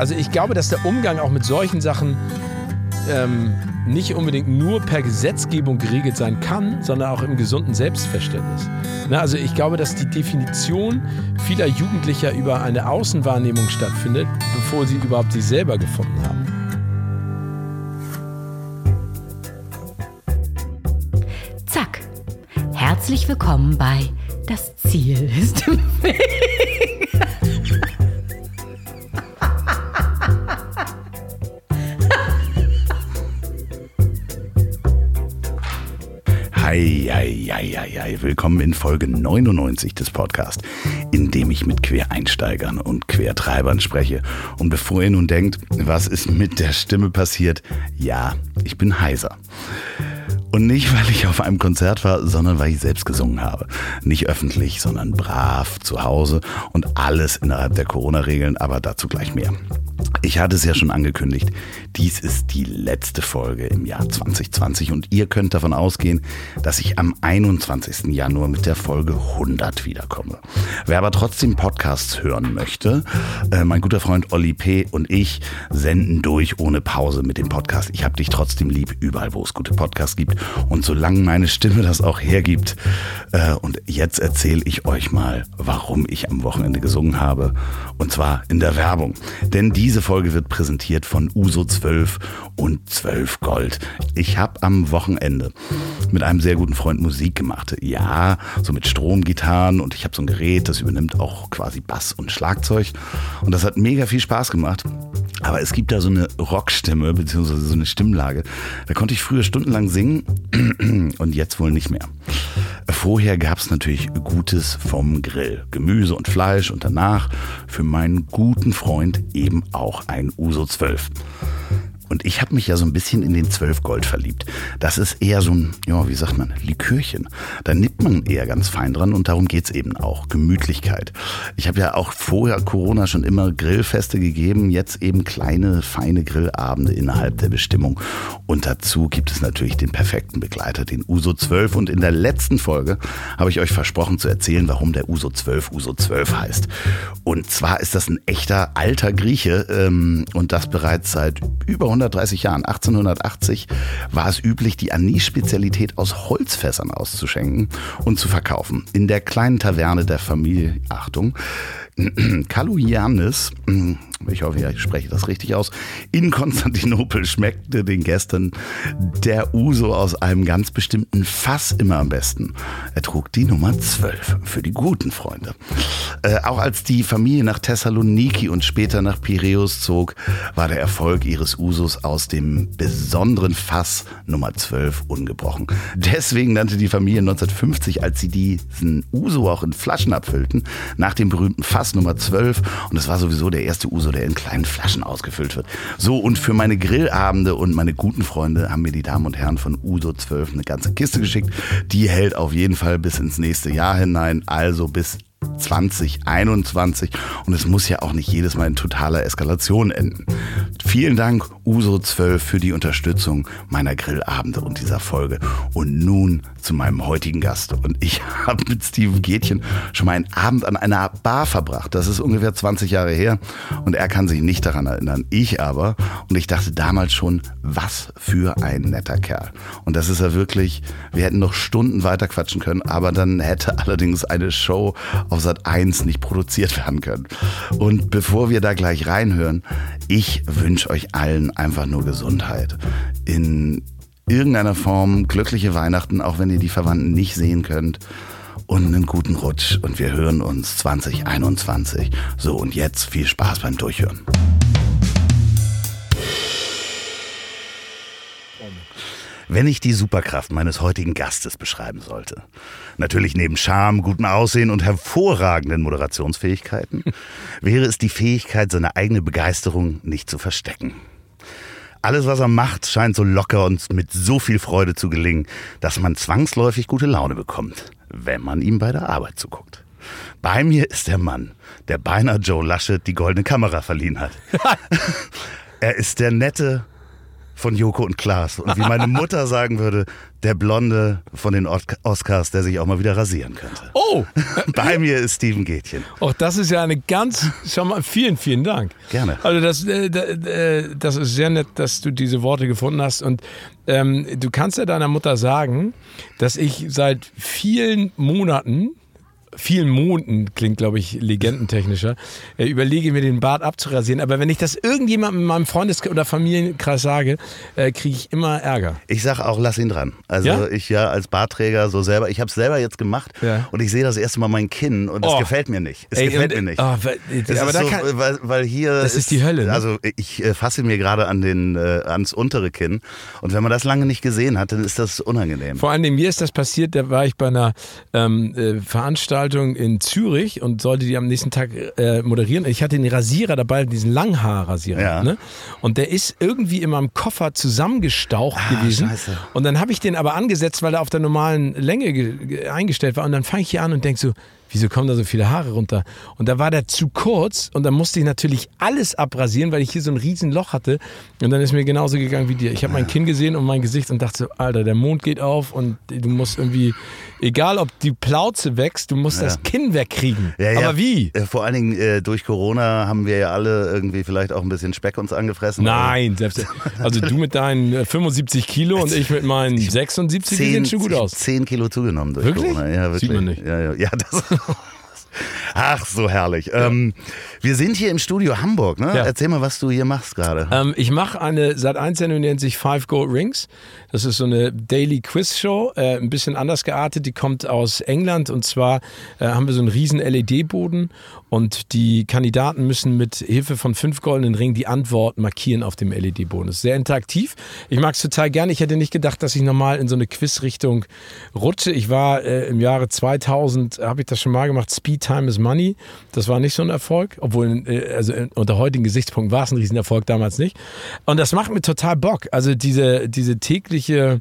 Also ich glaube, dass der Umgang auch mit solchen Sachen ähm, nicht unbedingt nur per Gesetzgebung geregelt sein kann, sondern auch im gesunden Selbstverständnis. Na, also ich glaube, dass die Definition vieler Jugendlicher über eine Außenwahrnehmung stattfindet, bevor sie überhaupt sich selber gefunden haben. Zack. Herzlich willkommen bei Das Ziel ist im Weg. Hei. Willkommen in Folge 99 des Podcasts, in dem ich mit Quereinsteigern und Quertreibern spreche. Und bevor ihr nun denkt, was ist mit der Stimme passiert, ja, ich bin heiser. Und nicht, weil ich auf einem Konzert war, sondern weil ich selbst gesungen habe. Nicht öffentlich, sondern brav zu Hause und alles innerhalb der Corona-Regeln, aber dazu gleich mehr. Ich hatte es ja schon angekündigt, dies ist die letzte Folge im Jahr 2020 und ihr könnt davon ausgehen, dass ich am 21. Januar mit der Folge 100 wiederkomme. Wer aber trotzdem Podcasts hören möchte, äh, mein guter Freund Olli P. und ich senden durch ohne Pause mit dem Podcast. Ich hab dich trotzdem lieb, überall wo es gute Podcasts gibt und solange meine Stimme das auch hergibt. Äh, und jetzt erzähle ich euch mal, warum ich am Wochenende gesungen habe und zwar in der Werbung. Denn diese Folge wird präsentiert von Uso 12 und 12 Gold. Ich habe am Wochenende mit einem sehr guten Freund Musik gemacht. Ja, so mit Stromgitarren und ich habe so ein Gerät, das übernimmt auch quasi Bass und Schlagzeug. Und das hat mega viel Spaß gemacht. Aber es gibt da so eine Rockstimme, beziehungsweise so eine Stimmlage. Da konnte ich früher stundenlang singen und jetzt wohl nicht mehr. Vorher gab es natürlich Gutes vom Grill. Gemüse und Fleisch und danach für meinen guten Freund eben auch ein Uso 12. Und ich habe mich ja so ein bisschen in den 12 Gold verliebt. Das ist eher so ein, ja, wie sagt man, Likörchen. Da nippt man eher ganz fein dran und darum geht's eben auch. Gemütlichkeit. Ich habe ja auch vorher Corona schon immer Grillfeste gegeben, jetzt eben kleine, feine Grillabende innerhalb der Bestimmung. Und dazu gibt es natürlich den perfekten Begleiter, den Uso 12. Und in der letzten Folge habe ich euch versprochen zu erzählen, warum der Uso 12 Uso 12 heißt. Und zwar ist das ein echter alter Grieche ähm, und das bereits seit über 100 130 Jahren, 1880, war es üblich, die Anis-Spezialität aus Holzfässern auszuschenken und zu verkaufen. In der kleinen Taverne der Familie, Achtung, Kalujanis, ich hoffe, ich spreche das richtig aus, in Konstantinopel schmeckte den Gästen der Uso aus einem ganz bestimmten Fass immer am besten. Er trug die Nummer 12 für die guten Freunde. Äh, auch als die Familie nach Thessaloniki und später nach Piräus zog, war der Erfolg ihres Usos aus dem besonderen Fass Nummer 12 ungebrochen. Deswegen nannte die Familie 1950, als sie diesen Uso auch in Flaschen abfüllten, nach dem berühmten Fass Nummer 12 und es war sowieso der erste Uso der in kleinen Flaschen ausgefüllt wird. So, und für meine Grillabende und meine guten Freunde haben mir die Damen und Herren von Uso 12 eine ganze Kiste geschickt. Die hält auf jeden Fall bis ins nächste Jahr hinein, also bis 2021 und es muss ja auch nicht jedes Mal in totaler Eskalation enden. Vielen Dank Uso 12 für die Unterstützung meiner Grillabende und dieser Folge. Und nun zu meinem heutigen Gast. Und ich habe mit Steven Gätchen schon mal einen Abend an einer Bar verbracht. Das ist ungefähr 20 Jahre her. Und er kann sich nicht daran erinnern, ich aber. Und ich dachte damals schon, was für ein netter Kerl. Und das ist er wirklich, wir hätten noch Stunden weiter quatschen können, aber dann hätte allerdings eine Show auf Sat 1 nicht produziert werden können. Und bevor wir da gleich reinhören, ich wünsche euch allen einfach nur Gesundheit. In irgendeiner Form glückliche Weihnachten, auch wenn ihr die Verwandten nicht sehen könnt. Und einen guten Rutsch. Und wir hören uns 2021. So, und jetzt viel Spaß beim Durchhören. Wenn ich die Superkraft meines heutigen Gastes beschreiben sollte, natürlich neben Charme, gutem Aussehen und hervorragenden Moderationsfähigkeiten, wäre es die Fähigkeit, seine eigene Begeisterung nicht zu verstecken. Alles, was er macht, scheint so locker und mit so viel Freude zu gelingen, dass man zwangsläufig gute Laune bekommt, wenn man ihm bei der Arbeit zuguckt. Bei mir ist der Mann, der beinahe Joe Laschet die goldene Kamera verliehen hat. er ist der nette, von Joko und Klaas. Und wie meine Mutter sagen würde, der Blonde von den Oscars, der sich auch mal wieder rasieren könnte. Oh! Bei mir ist Steven Gätchen. Och, das ist ja eine ganz, mal, vielen, vielen Dank. Gerne. Also das, äh, äh, das ist sehr nett, dass du diese Worte gefunden hast. Und ähm, du kannst ja deiner Mutter sagen, dass ich seit vielen Monaten vielen Monaten, klingt glaube ich legendentechnischer, äh, überlege mir den Bart abzurasieren. Aber wenn ich das irgendjemandem in meinem Freundes- oder Familienkreis sage, äh, kriege ich immer Ärger. Ich sage auch, lass ihn dran. Also Ja? ich ja als Bartträger so selber, ich habe es selber jetzt gemacht Ja. und ich sehe das erste Mal mein Kinn und es Oh. gefällt mir nicht. Es Ey, gefällt und- mir nicht. oh, weil- Es aber ist da so, kann- weil, weil hier Das ist die Hölle, ne? Also ich äh, fasse mir gerade an den äh, ans untere Kinn und wenn man das lange nicht gesehen hat, dann ist das unangenehm. Vor allem mir ist das passiert, da war ich bei einer ähm, äh, Veranstaltung in Zürich und sollte die am nächsten Tag äh, moderieren. Ich hatte den Rasierer dabei, diesen Langhaarrasierer. Ja. Ne? Und der ist irgendwie in meinem Koffer zusammengestaucht gewesen. Ah, scheiße. Und dann habe ich den aber angesetzt, weil er auf der normalen Länge ge- ge- eingestellt war. Und dann fange ich hier an und denke so, wieso kommen da so viele Haare runter? Und da war der zu kurz und dann musste ich natürlich alles abrasieren, weil ich hier so ein riesen Loch hatte. Und dann ist mir genauso gegangen wie dir. Ich habe mein Kinn gesehen und mein Gesicht und dachte so, Alter, der Mond geht auf und du musst irgendwie, egal ob die Plauze wächst, du musst das Kinn wegkriegen. Ja, ja. Aber wie? Äh, Vor allen Dingen äh, durch Corona haben wir ja alle irgendwie vielleicht auch ein bisschen Speck uns angefressen. Nein, selbst, also du mit deinen äh, 75 Kilo und ich mit meinen 76, die sehen schon gut aus. 10 Kilo zugenommen durch Wirklich? Corona. Ja, wirklich. Sieht man nicht. Ja, ja, ja das. Ach, so herrlich. Ähm, wir sind hier im Studio Hamburg. Ne? Ja. Erzähl mal, was du hier machst gerade. Ähm, ich mache eine Sat 1 Sendung, die nennt sich Five Gold Rings. Das ist so eine Daily Quiz Show, äh, ein bisschen anders geartet. Die kommt aus England und zwar äh, haben wir so einen riesen LED-Boden und die Kandidaten müssen mit Hilfe von fünf goldenen Ringen die Antwort markieren auf dem LED-Boden. Das ist sehr interaktiv. Ich mag es total gerne. Ich hätte nicht gedacht, dass ich nochmal in so eine Quiz-Richtung rutsche. Ich war äh, im Jahre 2000, habe ich das schon mal gemacht, Speed Time is Money. Das war nicht so ein Erfolg, obwohl äh, also äh, unter heutigen Gesichtspunkten war es ein Riesenerfolg, damals nicht. Und das macht mir total Bock. Also diese, diese tägliche äh,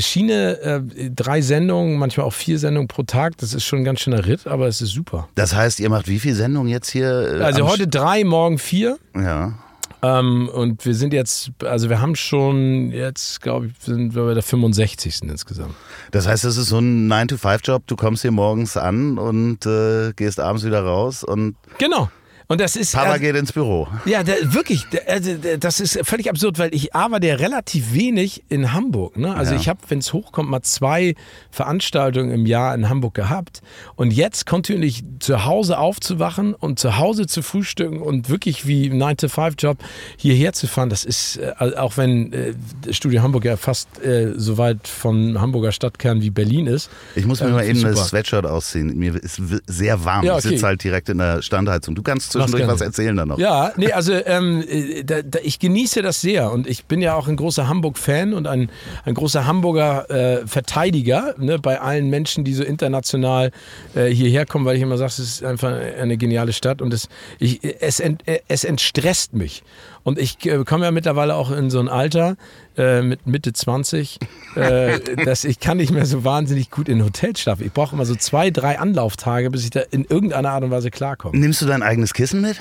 Schiene, äh, drei Sendungen, manchmal auch vier Sendungen pro Tag, das ist schon ein ganz schöner Ritt, aber es ist super. Das heißt, ihr macht wie viel Sendungen jetzt hier? äh, Also heute drei, morgen vier. Ja. Ähm, und wir sind jetzt, also wir haben schon jetzt, glaube ich, sind wir bei der 65. insgesamt. Das heißt, das ist so ein 9-to-5-Job. Du kommst hier morgens an und äh, gehst abends wieder raus und Genau. Und das ist. Papa also- geht ins Büro. Ja, der, wirklich, also, der, das ist völlig absurd, weil ich arbeite ja relativ wenig in Hamburg. Ne? Also Ja. ich habe, wenn es hochkommt, mal zwei Veranstaltungen im Jahr in Hamburg gehabt. Und jetzt kontinuierlich zu Hause aufzuwachen und zu Hause zu frühstücken und wirklich wie ein 9-to-5-Job hierher zu fahren, das ist, äh, also auch wenn äh, Studio Hamburg ja fast äh, so weit vom Hamburger Stadtkern wie Berlin ist. Ich muss mir Ähm, mal eben super. das Sweatshirt ausziehen. Mir ist sehr warm. Ja, Ich okay. sitze halt direkt in der Standheizung. Du kannst zwischendurch was erzählen dann noch. Ja, nee, also ähm, äh, da, da, ich genieße das sehr und ich bin ja auch ein großer Hamburg-Fan und ein, ein großer Hamburger äh, Verteidiger ne, bei allen Menschen, die so international äh, hierher kommen, weil ich immer sage, es ist einfach eine geniale Stadt und es, ich, es, ent, es entstresst mich. Und ich äh, komme ja mittlerweile auch in so ein Alter äh, mit Mitte 20, äh, dass ich kann nicht mehr so wahnsinnig gut in Hotels schlafen. Ich brauche immer so zwei, drei Anlauftage, bis ich da in irgendeiner Art und Weise klarkomme. Nimmst du dein eigenes Kissen mit?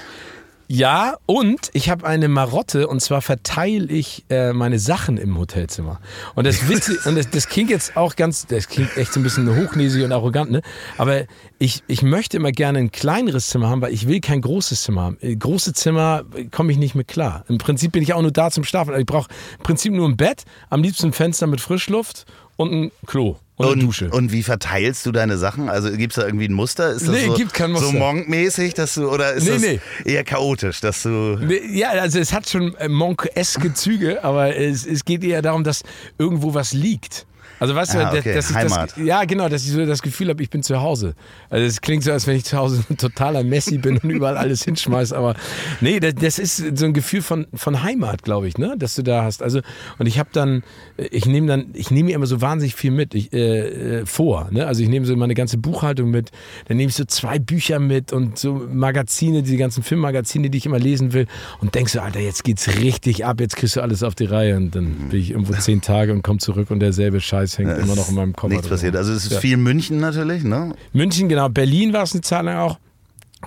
Ja, und ich habe eine Marotte und zwar verteile ich äh, meine Sachen im Hotelzimmer. Und das Witze, und das, das klingt jetzt auch ganz, das klingt echt so ein bisschen hochnäsig und arrogant, ne? Aber ich, ich möchte immer gerne ein kleineres Zimmer haben, weil ich will kein großes Zimmer haben. Äh, Große Zimmer äh, komme ich nicht mit klar. Im Prinzip bin ich auch nur da zum Schlafen. Also ich brauche im Prinzip nur ein Bett, am liebsten ein Fenster mit Frischluft und ein Klo und, eine Dusche. und wie verteilst du deine Sachen? Also gibt es da irgendwie ein Muster? Ist das Nee, so, gibt kein Muster. so Monk-mäßig, dass du, oder ist Nee, das nee. eher chaotisch, dass du. Nee, Ja, also es hat schon äh, Monk-eske Züge, aber es, es geht eher darum, dass irgendwo was liegt. Also weißt du, Ah, dass- okay, dass ich Heimat. das, ja genau, dass ich so das Gefühl habe, ich bin zu Hause. Also es klingt so, als wenn ich zu Hause ein totaler Messi bin und überall alles hinschmeiß, aber nee, das, das ist so ein Gefühl von, von Heimat, glaube ich, ne, dass du da hast. Also und ich habe dann, ich nehme dann, ich nehme mir immer so wahnsinnig viel mit ich, äh, äh, vor. Ne? Also ich nehme so meine ganze Buchhaltung mit, dann nehme ich so zwei Bücher mit und so Magazine, die ganzen Filmmagazine, die ich immer lesen will und denk so, Alter, jetzt geht's richtig ab, jetzt kriegst du alles auf die Reihe und dann bin ich irgendwo zehn Tage und komme zurück und derselbe Scheiß hängt immer noch in meinem Kopf. Nichts passiert. Also es ist viel München natürlich, ne? München, genau. Berlin war es eine Zeit lang auch.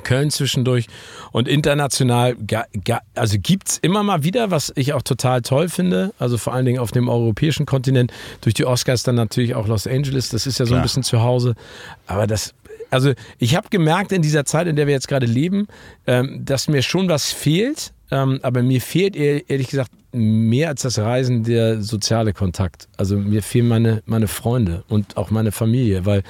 Köln zwischendurch und international, also gibt es immer mal wieder, was ich auch total toll finde, also vor allen Dingen auf dem europäischen Kontinent, durch die Oscars dann natürlich auch Los Angeles, das ist ja so ein Klar. bisschen zu Hause, aber das, also ich habe gemerkt in dieser Zeit, in der wir jetzt gerade leben, ähm, dass mir schon was fehlt, ähm, aber mir fehlt ehr- ehrlich gesagt mehr als das Reisen der soziale Kontakt. Also mir fehlen meine, meine Freunde und auch meine Familie, weil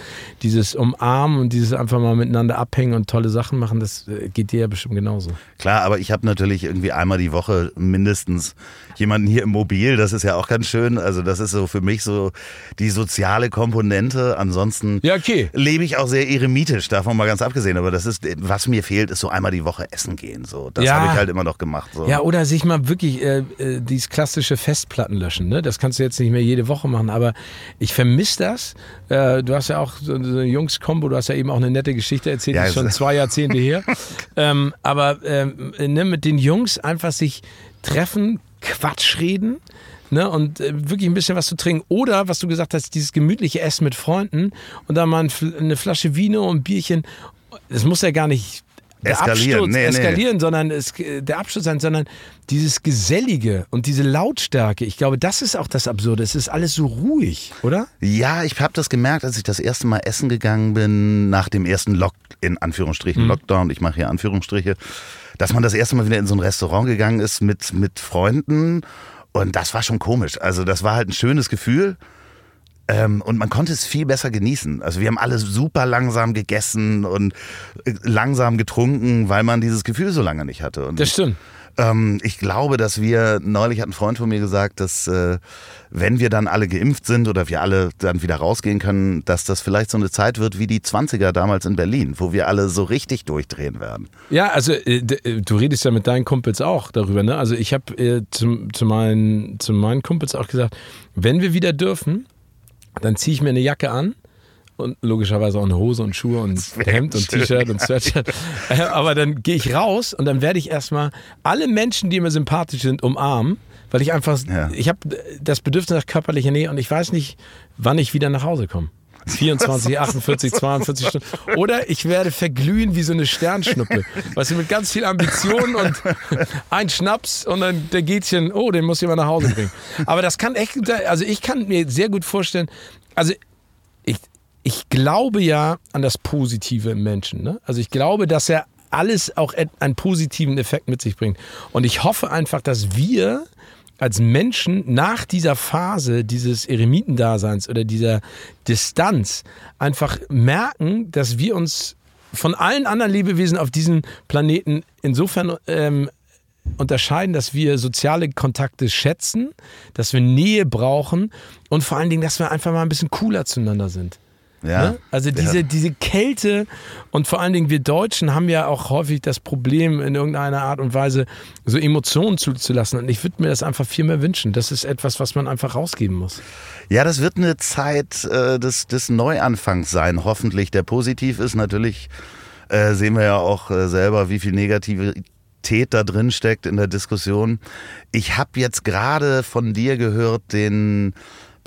dieses Umarmen und dieses einfach mal miteinander abhängen und tolle Sachen machen, das äh, geht dir ja bestimmt genauso. Klar, aber ich habe natürlich irgendwie einmal die Woche mindestens jemanden hier im Mobil. Das ist ja auch ganz schön. Also das ist so für mich so die soziale Komponente. Ansonsten Ja, okay. lebe ich auch sehr eremitisch, davon mal ganz abgesehen. Aber das ist, was mir fehlt, ist so einmal die Woche essen gehen. So, das Ja. habe ich halt immer noch gemacht. So. Ja, oder sich mal wirklich äh, äh, dieses klassische Festplatten löschen. Ne? Das kannst du jetzt nicht mehr jede Woche machen, aber ich vermisse das. Äh, du hast ja auch so eine Jungs-Kombo, du hast ja eben auch eine nette Geschichte erzählt, Ja, die ist schon zwei Jahrzehnte her. ähm, aber ähm, ne, mit den Jungs einfach sich treffen, Quatsch reden. Ne, und äh, wirklich ein bisschen was zu trinken. Oder, was du gesagt hast, dieses gemütliche Essen mit Freunden und dann mal ein, eine Flasche Vino und ein Bierchen. Das muss ja gar nicht der Eskalieren. Absturz Nee, nee. eskalieren, sondern es, der Abschluss sein, sondern dieses Gesellige und diese Lautstärke. Ich glaube, das ist auch das Absurde. Es ist alles so ruhig, oder? Ja, ich habe das gemerkt, als ich das erste Mal essen gegangen bin, nach dem ersten Lock, in Anführungsstrichen Mhm. Lockdown, ich mache hier Anführungsstriche, dass man das erste Mal wieder in so ein Restaurant gegangen ist mit, mit Freunden und das war schon komisch. Also das war halt ein schönes Gefühl. Ähm, und man konnte es viel besser genießen. Also wir haben alle super langsam gegessen und äh, langsam getrunken, weil man dieses Gefühl so lange nicht hatte. Und Das stimmt. ähm, ich glaube, dass wir, neulich hat ein Freund von mir gesagt, dass äh, wenn wir dann alle geimpft sind oder wir alle dann wieder rausgehen können, dass das vielleicht so eine Zeit wird wie die 20er damals in Berlin, wo wir alle so richtig durchdrehen werden. Ja, also äh, äh, du redest ja mit deinen Kumpels auch darüber, ne? Also ich habe äh, zum, zu, meinen, zu meinen Kumpels auch gesagt, wenn wir wieder dürfen, dann ziehe ich mir eine Jacke an und logischerweise auch eine Hose und Schuhe und Hemd und. T-Shirt und Sweatshirt. Äh, Aber dann gehe ich raus und dann werde ich erstmal alle Menschen, die mir sympathisch sind, umarmen, weil ich einfach, Ja. ich habe das Bedürfnis nach körperlicher Nähe und ich weiß nicht, wann ich wieder nach Hause komme. 24, 48, 42 Stunden. Oder ich werde verglühen wie so eine Sternschnuppe. Weißt du, mit ganz viel Ambition und ein Schnaps und dann der Gätchen, oh, den muss jemand nach Hause bringen. Aber das kann echt, also ich kann mir sehr gut vorstellen, also ich, ich glaube ja an das Positive im Menschen. Ne? Also ich glaube, dass er alles auch einen positiven Effekt mit sich bringt. Und ich hoffe einfach, dass wir als Menschen nach dieser Phase dieses Eremitendaseins oder dieser Distanz einfach merken, dass wir uns von allen anderen Lebewesen auf diesem Planeten insofern ähm, unterscheiden, dass wir soziale Kontakte schätzen, dass wir Nähe brauchen und vor allen Dingen, dass wir einfach mal ein bisschen cooler zueinander sind. Ja. Ne? Also diese, Ja. diese Kälte und vor allen Dingen wir Deutschen haben ja auch häufig das Problem, in irgendeiner Art und Weise so Emotionen zuzulassen. Und ich würde mir das einfach viel mehr wünschen. Das ist etwas, was man einfach rausgeben muss. Ja, das wird eine Zeit äh, des, des Neuanfangs sein, hoffentlich, der positiv ist. Natürlich äh, sehen wir ja auch äh, selber, wie viel Negativität da drin steckt in der Diskussion. Ich habe jetzt gerade von dir gehört, den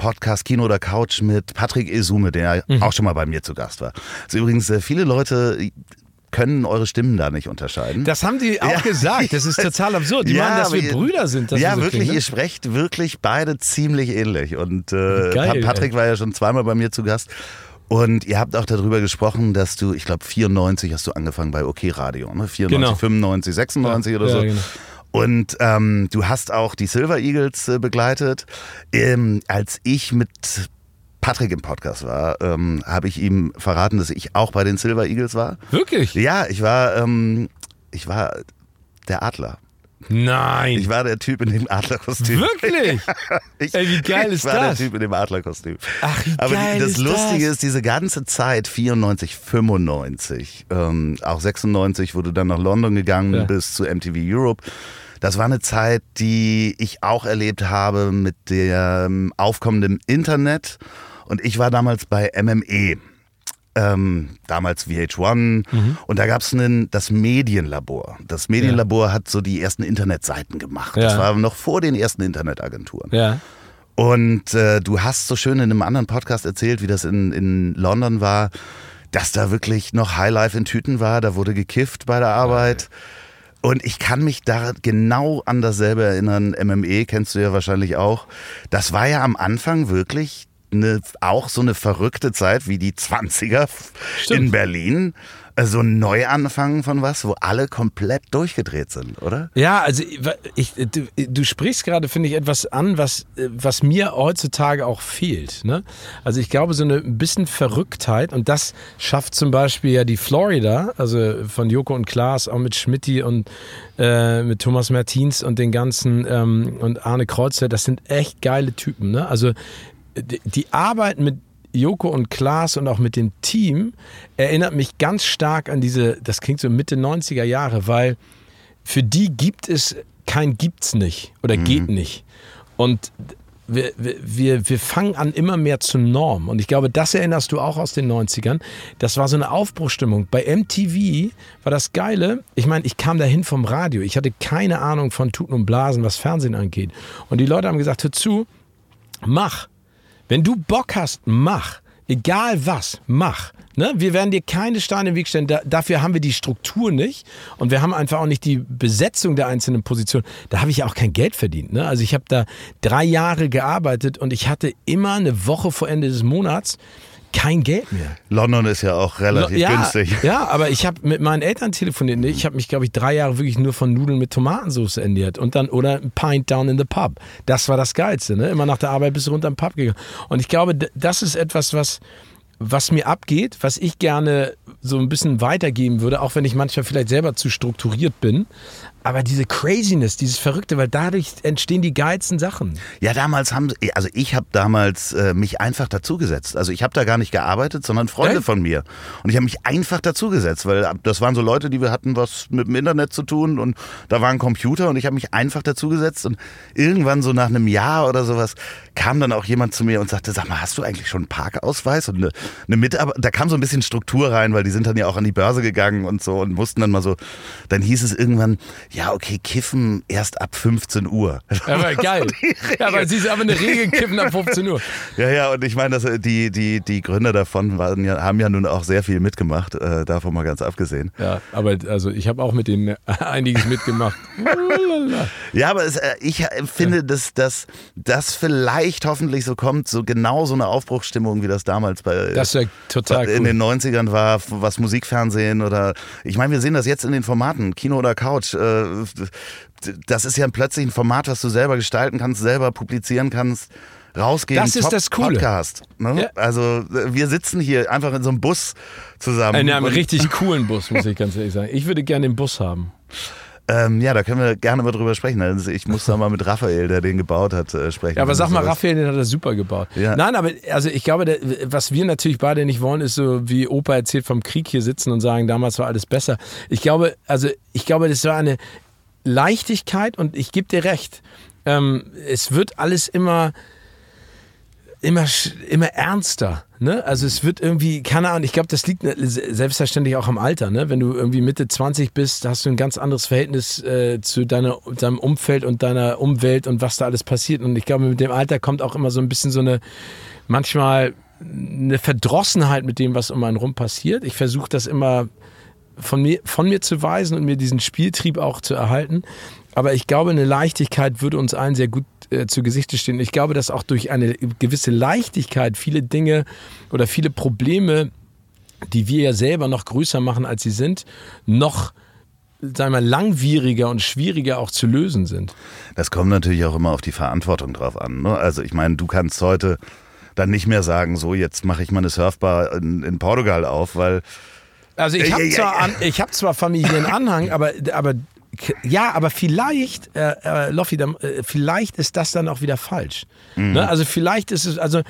Podcast Kino oder Couch mit Patrick Esume, der auch schon mal bei mir zu Gast war. Also übrigens, äh, viele Leute können eure Stimmen da nicht unterscheiden. Das haben die auch Ja. gesagt. Das ist total absurd. Die meinen, dass wir ihr- Brüder sind. ja, so wirklich, klingen, ne? ihr sprecht wirklich beide ziemlich ähnlich. Und äh, Geil, Pa- Patrick war ja schon zweimal bei mir zu Gast. Und ihr habt auch darüber gesprochen, dass du, ich glaube 94 hast du angefangen bei OK Radio, ne? 94, Genau. 95, 96 oder Ja, so. genau. Und ähm, du hast auch die Silver Eagles äh, begleitet. Ähm, als ich mit Patrick im Podcast war, ähm, habe ich ihm verraten, dass ich auch bei den Silver Eagles war. Wirklich? Ja, ich war, ähm, ich war der Adler. Nein. Ich war der Typ in dem Adlerkostüm. Wirklich? Ich, Ey, wie geil ich ist war das? der Typ in dem Adlerkostüm. Ach, wie Aber geil die, das ist Lustige das? ist, diese ganze Zeit, 94, 95, ähm, auch 96, wo du dann nach London gegangen Ja. bist zu MTV Europe. Das war eine Zeit, die ich auch erlebt habe mit dem aufkommenden Internet. Und ich war damals bei MME. Ähm, damals VH1 Mhm. und da gab es das Medienlabor. Das Medienlabor hat so die ersten Internetseiten gemacht. Das Ja. war noch vor den ersten Internetagenturen. Ja. Und äh, du hast so schön in einem anderen Podcast erzählt, wie das in, in London war. dass da wirklich noch Highlife in Tüten war, da wurde gekifft bei der Arbeit. Und ich kann mich da genau an dasselbe erinnern. MME kennst du ja wahrscheinlich auch. Das war ja am Anfang wirklich eine, auch so eine verrückte Zeit wie die 20er Stimmt. in Berlin. So ein Neuanfang von was, wo alle komplett durchgedreht sind, oder? Ja, also ich, du, du sprichst gerade, finde ich, etwas an, was, was mir heutzutage auch fehlt. Ne? Also ich glaube, so eine bisschen Verrücktheit und das schafft zum Beispiel ja die Florida, also von Joko und Klaas, auch mit Schmidti und äh, mit Thomas Mertins und den ganzen ähm, und Arne Kreuzer, das sind echt geile Typen. Ne? Also die, Arbeit mit Joko und Klaas und auch mit dem Team erinnert mich ganz stark an diese, das klingt so Mitte 90er Jahre, weil für die gibt es kein gibt's nicht oder mhm. geht nicht. Und wir, wir, wir fangen an immer mehr zu Norm. Und ich glaube, das erinnerst du auch aus den 90ern. Das war so eine Aufbruchstimmung. Bei MTV war das Geile. Ich meine, ich kam dahin vom Radio. Ich hatte keine Ahnung von Tuten und Blasen, was Fernsehen angeht. Und die Leute haben gesagt, hör zu, mach. Wenn du Bock hast, mach. Egal was, mach. Ne? Wir werden dir keine Steine im Weg stellen. Da, dafür haben wir die Struktur nicht. Und wir haben einfach auch nicht die Besetzung der einzelnen Positionen. Da habe ich auch kein Geld verdient. Ne? Also ich habe da drei Jahre gearbeitet und ich hatte immer eine Woche vor Ende des Monats kein Geld mehr. London ist ja auch relativ ja, günstig. Ja, aber ich habe mit meinen Eltern telefoniert. Ich habe mich, glaube ich, drei Jahre wirklich nur von Nudeln mit Tomatensauce ernährt. Und dann, oder ein Pint down in the pub. Das war das Geilste. Ne? Immer nach der Arbeit bist du runter im Pub gegangen. Und ich glaube, das ist etwas, was, was mir abgeht, was ich gerne so ein bisschen weitergeben würde, auch wenn ich manchmal vielleicht selber zu strukturiert bin aber diese Craziness, dieses Verrückte, weil dadurch entstehen die geilsten Sachen. Ja, damals haben, also ich habe damals äh, mich einfach dazugesetzt. Also ich habe da gar nicht gearbeitet, sondern Freunde äh? von mir. Und ich habe mich einfach dazugesetzt, weil das waren so Leute, die wir hatten was mit dem Internet zu tun und da war ein Computer und ich habe mich einfach dazugesetzt und irgendwann so nach einem Jahr oder sowas kam dann auch jemand zu mir und sagte, sag mal, hast du eigentlich schon einen Parkausweis und eine, eine Mitarbeit? Da kam so ein bisschen Struktur rein, weil die sind dann ja auch an die Börse gegangen und so und mussten dann mal so, dann hieß es irgendwann, ja, okay, kiffen erst ab 15 Uhr. Ja, aber geil. ja, aber sie ist aber eine Regel, kiffen ab 15 Uhr. Ja, ja, und ich meine, dass die, die, die Gründer davon waren ja, haben ja nun auch sehr viel mitgemacht, äh, davon mal ganz abgesehen. Ja, aber also ich habe auch mit denen einiges mitgemacht. ja, aber es, äh, ich finde, ja. dass das vielleicht hoffentlich so kommt, so genau so eine Aufbruchsstimmung, wie das damals bei das total in cool. den 90ern war, was Musikfernsehen oder ich meine, wir sehen das jetzt in den Formaten, Kino oder Couch. Äh, das ist ja plötzlich ein Format, was du selber gestalten kannst, selber publizieren kannst rausgehen. Das ist Top das Coole. Podcast. Ne? Ja. Also wir sitzen hier einfach in so einem Bus zusammen. In einem richtig coolen Bus, muss ich ganz ehrlich sagen. Ich würde gerne den Bus haben. Ähm, ja, da können wir gerne mal drüber sprechen. Also ich muss da mal mit Raphael, der den gebaut hat, äh, sprechen. Ja, aber sag mal, Raphael, den hat er super gebaut. Ja. Nein, aber also ich glaube, der, was wir natürlich beide nicht wollen, ist so, wie Opa erzählt, vom Krieg hier sitzen und sagen, damals war alles besser. Ich glaube, also ich glaube, das war eine Leichtigkeit und ich gebe dir recht. Ähm, es wird alles immer immer, immer ernster. Ne? Also es wird irgendwie, keine Ahnung, ich glaube, das liegt selbstverständlich auch am Alter. Ne? Wenn du irgendwie Mitte 20 bist, hast du ein ganz anderes Verhältnis äh, zu deiner, deinem Umfeld und deiner Umwelt und was da alles passiert. Und ich glaube, mit dem Alter kommt auch immer so ein bisschen so eine, manchmal eine Verdrossenheit mit dem, was um einen rum passiert. Ich versuche das immer von mir, von mir zu weisen und mir diesen Spieltrieb auch zu erhalten. Aber ich glaube, eine Leichtigkeit würde uns allen sehr gut äh, zu Gesichte stehen. Ich glaube, dass auch durch eine gewisse Leichtigkeit viele Dinge oder viele Probleme, die wir ja selber noch größer machen, als sie sind, noch sagen wir, langwieriger und schwieriger auch zu lösen sind. Das kommt natürlich auch immer auf die Verantwortung drauf an. Ne? Also ich meine, du kannst heute dann nicht mehr sagen, so jetzt mache ich mal eine Surfbar in, in Portugal auf, weil also ich habe zwar, hab zwar Familienanhang, aber, aber ja, aber vielleicht, äh, äh, Loffi, äh, vielleicht ist das dann auch wieder falsch. Mhm. Ne? Also vielleicht ist es, also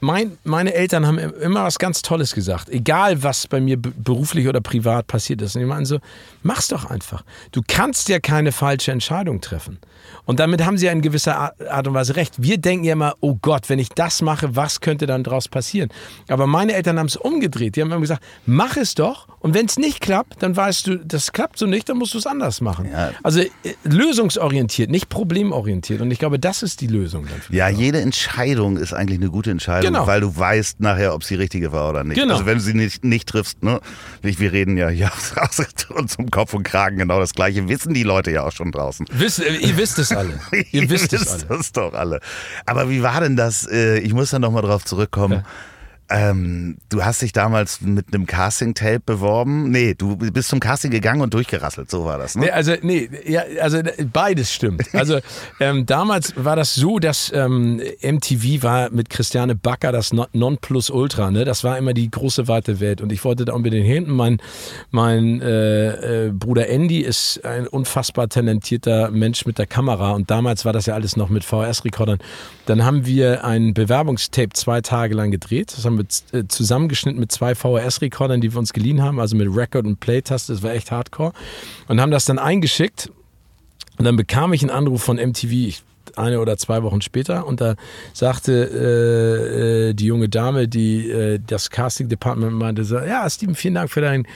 mein, meine Eltern haben immer was ganz Tolles gesagt. Egal, was bei mir beruflich oder privat passiert ist. Und die meinen so, mach's doch einfach. Du kannst ja keine falsche Entscheidung treffen. Und damit haben sie in gewisser Art und Weise recht. Wir denken ja immer, oh Gott, wenn ich das mache, was könnte dann daraus passieren? Aber meine Eltern haben es umgedreht. Die haben immer gesagt, mach es doch. Und wenn es nicht klappt, dann weißt du, das klappt so nicht, dann musst du es anders machen. Ja. Also äh, lösungsorientiert, nicht problemorientiert. Und ich glaube, das ist die Lösung. ja, jede Entscheidung ist eigentlich eine gute Entscheidung. Genau. weil du weißt nachher, ob sie richtige war oder nicht. Genau. Also wenn du sie nicht, nicht triffst, ne? Wir wir reden ja hier aus, zum Kopf und Kragen genau das Gleiche. Wissen die Leute ja auch schon draußen. Wisst, äh, ihr wisst es alle. Ihr wisst es alle. das doch alle. Aber wie war denn das? Äh, Ich muss da nochmal drauf zurückkommen. Ähm, du hast dich damals mit einem Casting-Tape beworben. Nee, du bist zum Casting gegangen und durchgerasselt, so war das, ne? Nee, also, nee, ja, also beides stimmt. Also ähm, damals war das so, dass ähm, MTV war mit Christiane Backer das Non- Nonplusultra, ne? Das war immer die große weite Welt und ich wollte da unbedingt hin. Mein, mein äh, äh, Bruder Andy ist ein unfassbar talentierter Mensch mit der Kamera und damals war das ja alles noch mit VHS-Rekordern. Dann haben wir ein Bewerbungstape zwei Tage lang gedreht. Das haben z- äh, zusammengeschnitten mit zwei VHS-Rekordern, die wir uns geliehen haben, also mit Record und Play-Taste. Das war echt hardcore. Und haben das dann eingeschickt. Und dann bekam ich einen Anruf von MTV, ich, eine oder zwei Wochen später, und da sagte äh, äh, die junge Dame, die äh, das Casting Department meinte, so, ja, Steven, vielen Dank für dein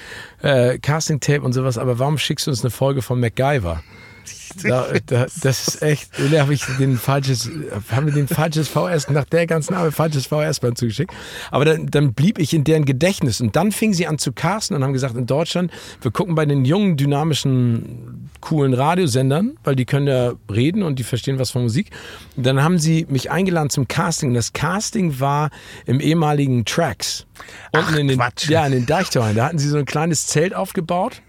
äh, Casting Tape und sowas, aber warum schickst du uns eine Folge von MacGyver? Da, da, das ist echt, da habe ich den falsches, haben wir den falsches VS, nach der ganzen Arbeit falsches VS-Band zugeschickt. Aber dann, dann blieb ich in deren Gedächtnis und dann fingen sie an zu casten und haben gesagt, in Deutschland, wir gucken bei den jungen, dynamischen, coolen Radiosendern, weil die können ja reden und die verstehen was von Musik. Und dann haben sie mich eingeladen zum Casting. Und das Casting war im ehemaligen Tracks. Unten Ach, in den, Quatsch. ja, in den Deichtorhallen. Da hatten sie so ein kleines Zelt aufgebaut.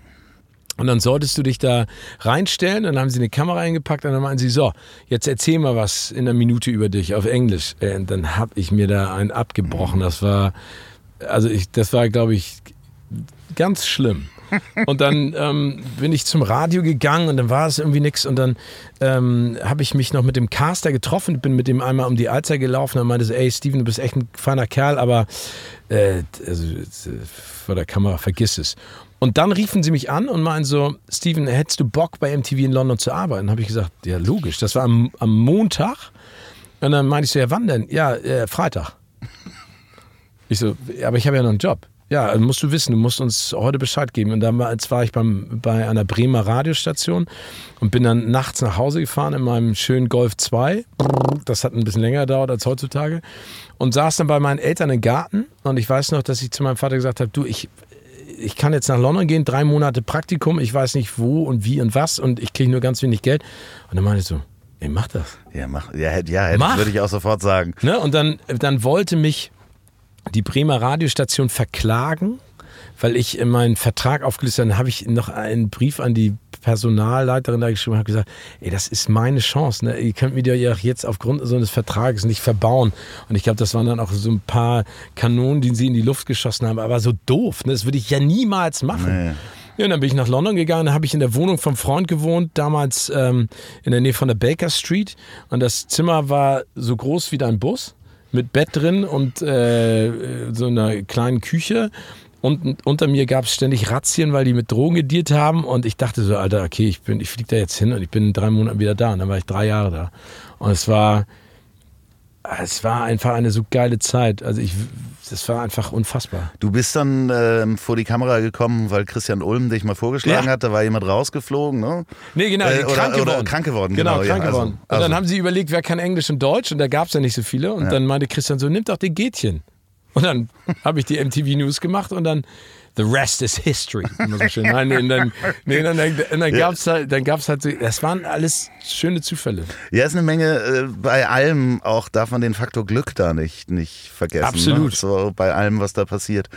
Und dann solltest du dich da reinstellen, dann haben sie eine Kamera eingepackt und dann meinten sie, so, jetzt erzähl mal was in einer Minute über dich auf Englisch. Und dann habe ich mir da einen abgebrochen. Das war, also ich, das war, glaube ich, ganz schlimm. Und dann ähm, bin ich zum Radio gegangen und dann war es irgendwie nichts. Und dann ähm, habe ich mich noch mit dem Caster getroffen, bin mit dem einmal um die Alster gelaufen und meinte so, ey Steven, du bist echt ein feiner Kerl, aber äh, also, äh, vor der Kamera, vergiss es. Und dann riefen sie mich an und meinten so, Steven, hättest du Bock bei MTV in London zu arbeiten? habe ich gesagt, ja logisch. Das war am, am Montag. Und dann meinte ich so, ja wann denn? Ja, äh, Freitag. Ich so, aber ich habe ja noch einen Job. Ja, musst du wissen, du musst uns heute Bescheid geben. Und dann war, jetzt war ich beim, bei einer Bremer Radiostation und bin dann nachts nach Hause gefahren in meinem schönen Golf 2. Das hat ein bisschen länger gedauert als heutzutage. Und saß dann bei meinen Eltern im Garten. Und ich weiß noch, dass ich zu meinem Vater gesagt habe, du, ich, ich kann jetzt nach London gehen, drei Monate Praktikum, ich weiß nicht wo und wie und was und ich kriege nur ganz wenig Geld. Und dann meinte ich so, ey, mach das. Ja, mach, ja, hätte- ja Mach. würde ich auch sofort sagen. Ne? Und dann, dann wollte mich die Bremer Radiostation verklagen, weil ich in meinen Vertrag aufgelistet habe, dann habe ich noch einen Brief an die Personalleiterin da geschrieben und habe gesagt, ey, das ist meine Chance. Ne? Ihr könnt mir die ja jetzt aufgrund so eines Vertrages nicht verbauen. Und ich glaube, das waren dann auch so ein paar Kanonen, die sie in die Luft geschossen haben. Aber so doof, ne? das würde ich ja niemals machen. Nee. Ja, und dann bin ich nach London gegangen, da habe ich in der Wohnung vom Freund gewohnt, damals ähm, in der Nähe von der Baker Street. Und das Zimmer war so groß wie dein Bus, mit Bett drin und äh, so einer kleinen Küche. Und unter mir gab es ständig Razzien, weil die mit Drogen gediert haben. Und ich dachte so, Alter, okay, ich, bin, ich fliege da jetzt hin und ich bin in drei Monaten wieder da. Und dann war ich drei Jahre da. Und es war, es war einfach eine so geile Zeit. Also ich, das war einfach unfassbar. Du bist dann ähm, vor die Kamera gekommen, weil Christian Ulm dich mal vorgeschlagen Ja. hat. Da war jemand rausgeflogen, ne? Nee, genau, Äh, oder- krank oder geworden. krank geworden, genau. genau, ja, krank also- geworden. und also- dann haben sie überlegt, wer kann Englisch und Deutsch und da gab es ja nicht so viele. Und dann meinte Christian so, nimm doch den Gätchen. Und dann habe ich die MTV News gemacht und dann The rest is history. Immer so schön. Nein, nee, dann, nee, dann, dann, dann gab es halt, dann gab's halt so, das waren alles schöne Zufälle. Ja, ist eine Menge, äh, bei allem auch darf man den Faktor Glück da nicht, nicht vergessen. Absolut. Ne? So bei allem, was da passiert.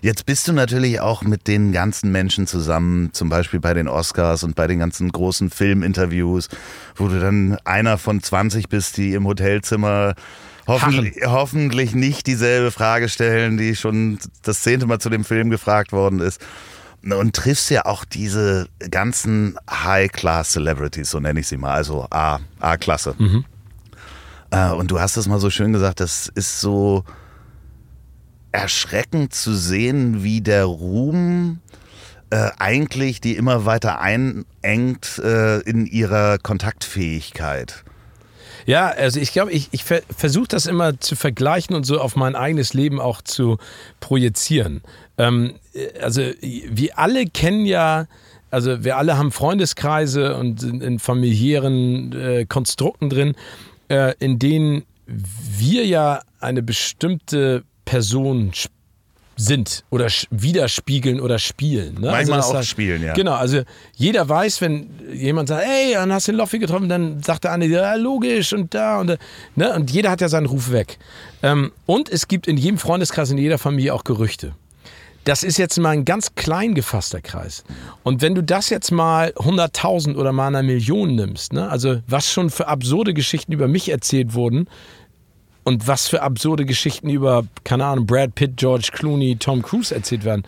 Jetzt bist du natürlich auch mit den ganzen Menschen zusammen, zum Beispiel bei den Oscars und bei den ganzen großen Filminterviews, wo du dann einer von 20 bist, die im Hotelzimmer hoffentlich, hoffentlich nicht dieselbe Frage stellen, die schon das zehnte Mal zu dem Film gefragt worden ist. Und triffst ja auch diese ganzen High-Class-Celebrities, so nenne ich sie mal, also A- A-Klasse. Äh, und du hast es mal so schön gesagt, das ist so erschreckend zu sehen, wie der Ruhm äh, eigentlich die immer weiter einengt äh, in ihrer Kontaktfähigkeit. Ja, also ich glaube, ich, ich ver versuche das immer zu vergleichen und so auf mein eigenes Leben auch zu projizieren. Ähm, also wir alle kennen ja, also wir alle haben Freundeskreise und in, in familiären äh, Konstrukten drin, äh, in denen wir ja eine bestimmte Person sind oder widerspiegeln oder spielen. Ne? Manchmal also auch heißt, spielen, ja. Genau, also jeder weiß, wenn jemand sagt, ey, dann hast du den Loffi getroffen, dann sagt der andere, ja, logisch und da und da. Ne? Und jeder hat ja seinen Ruf weg. Ähm, und es gibt in jedem Freundeskreis, in jeder Familie auch Gerüchte. Das ist jetzt mal ein ganz klein gefasster Kreis. Und wenn du das jetzt mal 100.000 oder mal einer Million nimmst, ne? also was schon für absurde Geschichten über mich erzählt wurden, und was für absurde Geschichten über, keine Ahnung, Brad Pitt, George Clooney, Tom Cruise erzählt werden.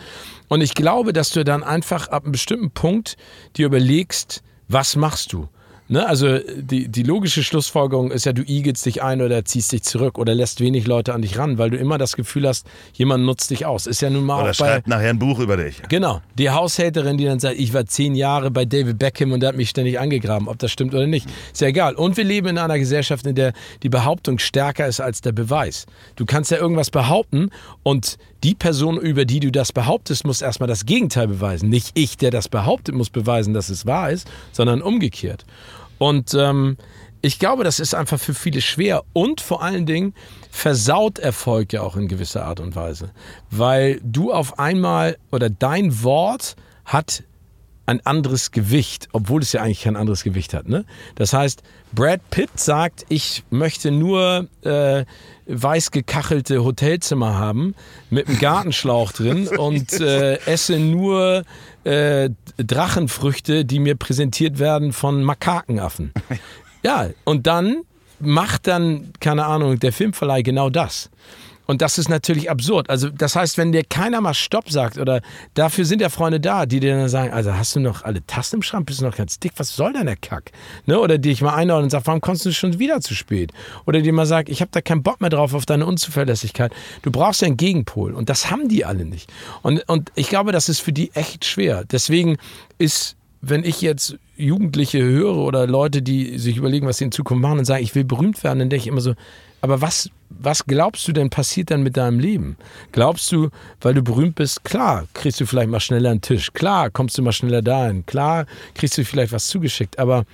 Und ich glaube, dass du dann einfach ab einem bestimmten Punkt dir überlegst, was machst du? Ne? Also die, die logische Schlussfolgerung ist ja, du igelst dich ein oder ziehst dich zurück oder lässt wenig Leute an dich ran, weil du immer das Gefühl hast, jemand nutzt dich aus. Ist ja nun mal oder auch schreibt nachher ein Buch über dich. Genau, die Haushälterin, die dann sagt, ich war zehn Jahre bei David Beckham und der hat mich ständig angegraben, ob das stimmt oder nicht. Ist ja egal. Und wir leben in einer Gesellschaft, in der die Behauptung stärker ist als der Beweis. Du kannst ja irgendwas behaupten und die Person, über die du das behauptest, muss erstmal das Gegenteil beweisen. Nicht ich, der das behauptet, muss beweisen, dass es wahr ist, sondern umgekehrt. Und ähm, ich glaube, das ist einfach für viele schwer und vor allen Dingen versaut Erfolg ja auch in gewisser Art und Weise. Weil du auf einmal oder dein Wort hat ein anderes Gewicht, obwohl es ja eigentlich kein anderes Gewicht hat. Ne? Das heißt, Brad Pitt sagt, ich möchte nur äh, weiß gekachelte Hotelzimmer haben mit einem Gartenschlauch drin und äh, esse nur äh, Drachenfrüchte, die mir präsentiert werden von Makakenaffen. Ja, und dann macht dann, keine Ahnung, der Filmverleih genau das. Und das ist natürlich absurd. Also, das heißt, wenn dir keiner mal Stopp sagt, oder dafür sind ja Freunde da, die dir dann sagen: Also, hast du noch alle Tassen im Schrank? Bist du noch ganz dick? Was soll denn der Kack? Ne? Oder die dich mal einladen und sagen: Warum kommst du schon wieder zu spät? Oder die mal sagen: Ich habe da keinen Bock mehr drauf auf deine Unzuverlässigkeit. Du brauchst ja einen Gegenpol. Und das haben die alle nicht. Und, und ich glaube, das ist für die echt schwer. Deswegen ist wenn ich jetzt Jugendliche höre oder Leute, die sich überlegen, was sie in Zukunft machen und sagen, ich will berühmt werden, dann denke ich immer so, aber was, was glaubst du denn passiert dann mit deinem Leben? Glaubst du, weil du berühmt bist, klar, kriegst du vielleicht mal schneller einen Tisch, klar, kommst du mal schneller dahin, klar, kriegst du vielleicht was zugeschickt, aber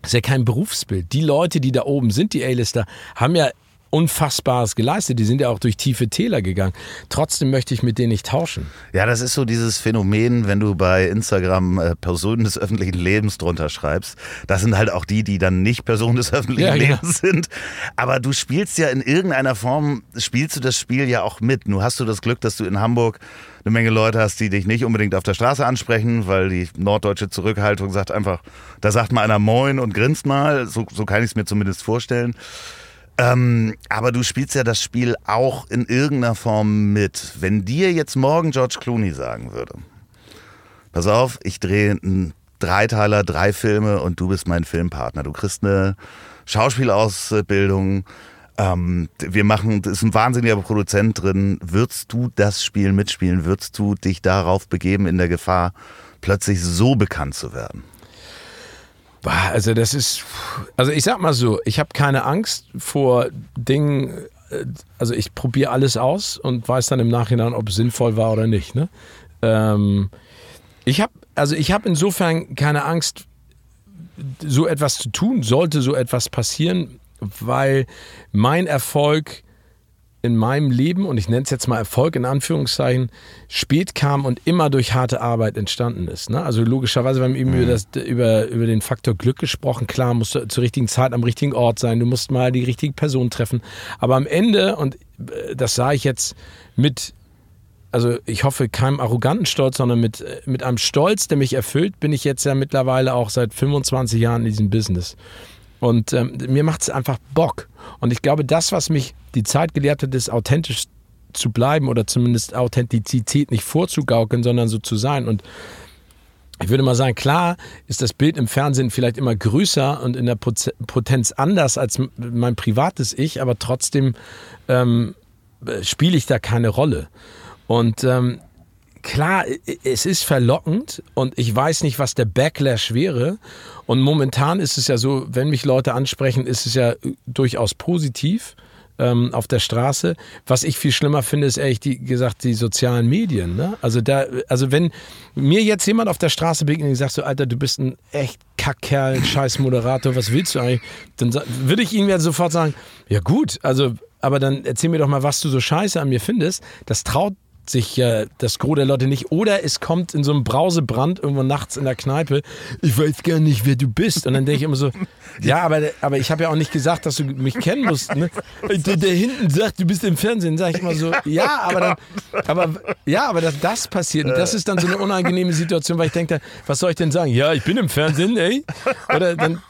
das ist ja kein Berufsbild. Die Leute, die da oben sind, die A-Lister, haben ja Unfassbares geleistet. Die sind ja auch durch tiefe Täler gegangen. Trotzdem möchte ich mit denen nicht tauschen. Ja, das ist so dieses Phänomen, wenn du bei Instagram äh, Personen des öffentlichen Lebens drunter schreibst. Das sind halt auch die, die dann nicht Personen des öffentlichen ja, Lebens genau. sind. Aber du spielst ja in irgendeiner Form, spielst du das Spiel ja auch mit. Nur hast du das Glück, dass du in Hamburg eine Menge Leute hast, die dich nicht unbedingt auf der Straße ansprechen, weil die norddeutsche Zurückhaltung sagt einfach, da sagt mal einer Moin und grinst mal. So, so kann ich es mir zumindest vorstellen. Ähm, aber du spielst ja das Spiel auch in irgendeiner Form mit. Wenn dir jetzt morgen George Clooney sagen würde, pass auf, ich drehe einen Dreiteiler, drei Filme und du bist mein Filmpartner. Du kriegst eine Schauspielausbildung. Ähm, wir machen, ist ein wahnsinniger Produzent drin. Würdest du das Spiel mitspielen? Würdest du dich darauf begeben, in der Gefahr, plötzlich so bekannt zu werden? Also das ist, also ich sag mal so, ich habe keine Angst vor Dingen, äh, also ich probiere alles aus und weiß dann im Nachhinein, ob es sinnvoll war oder nicht. Ne? Ähm, ich habe, also ich habe insofern keine Angst, so etwas zu tun, sollte so etwas passieren, weil mein Erfolg in meinem Leben, und ich nenne es jetzt mal Erfolg in Anführungszeichen, spät kam und immer durch harte Arbeit entstanden ist. Ne? Also logischerweise, wir haben eben mhm. über, das, über, über den Faktor Glück gesprochen. Klar, musst du zur richtigen Zeit am richtigen Ort sein, du musst mal die richtige Person treffen. Aber am Ende, und äh, das sage ich jetzt mit, also ich hoffe, keinem arroganten Stolz, sondern mit, äh, mit einem Stolz, der mich erfüllt, bin ich jetzt ja mittlerweile auch seit 25 Jahren in diesem Business. Und ähm, mir macht es einfach Bock. Und ich glaube, das, was mich die Zeit gelehrt hat, ist authentisch zu bleiben oder zumindest Authentizität nicht vorzugaukeln, sondern so zu sein. Und ich würde mal sagen, klar ist das Bild im Fernsehen vielleicht immer größer und in der Potenz anders als mein privates Ich, aber trotzdem ähm, spiele ich da keine Rolle. Und ähm, klar, es ist verlockend und ich weiß nicht, was der Backlash wäre. Und momentan ist es ja so, wenn mich Leute ansprechen, ist es ja durchaus positiv ähm, auf der Straße. Was ich viel schlimmer finde, ist ehrlich die, gesagt die sozialen Medien. Ne? Also da, also wenn mir jetzt jemand auf der Straße begegnet und sagt so, Alter, du bist ein echt Kackkerl, scheiß Moderator, was willst du eigentlich? Dann würde ich ihm ja sofort sagen, ja gut, also, aber dann erzähl mir doch mal, was du so scheiße an mir findest. Das traut sich ja das Gros der Leute nicht. Oder es kommt in so einem Brausebrand irgendwo nachts in der Kneipe, ich weiß gar nicht, wer du bist. Und dann denke ich immer so, ja, aber, aber ich habe ja auch nicht gesagt, dass du mich kennen musst. Ne? Der, der hinten sagt, du bist im Fernsehen, sage ich immer so, ja, aber dann, aber ja, aber dass das passiert, und das ist dann so eine unangenehme Situation, weil ich denke, was soll ich denn sagen? Ja, ich bin im Fernsehen, ey. Oder dann.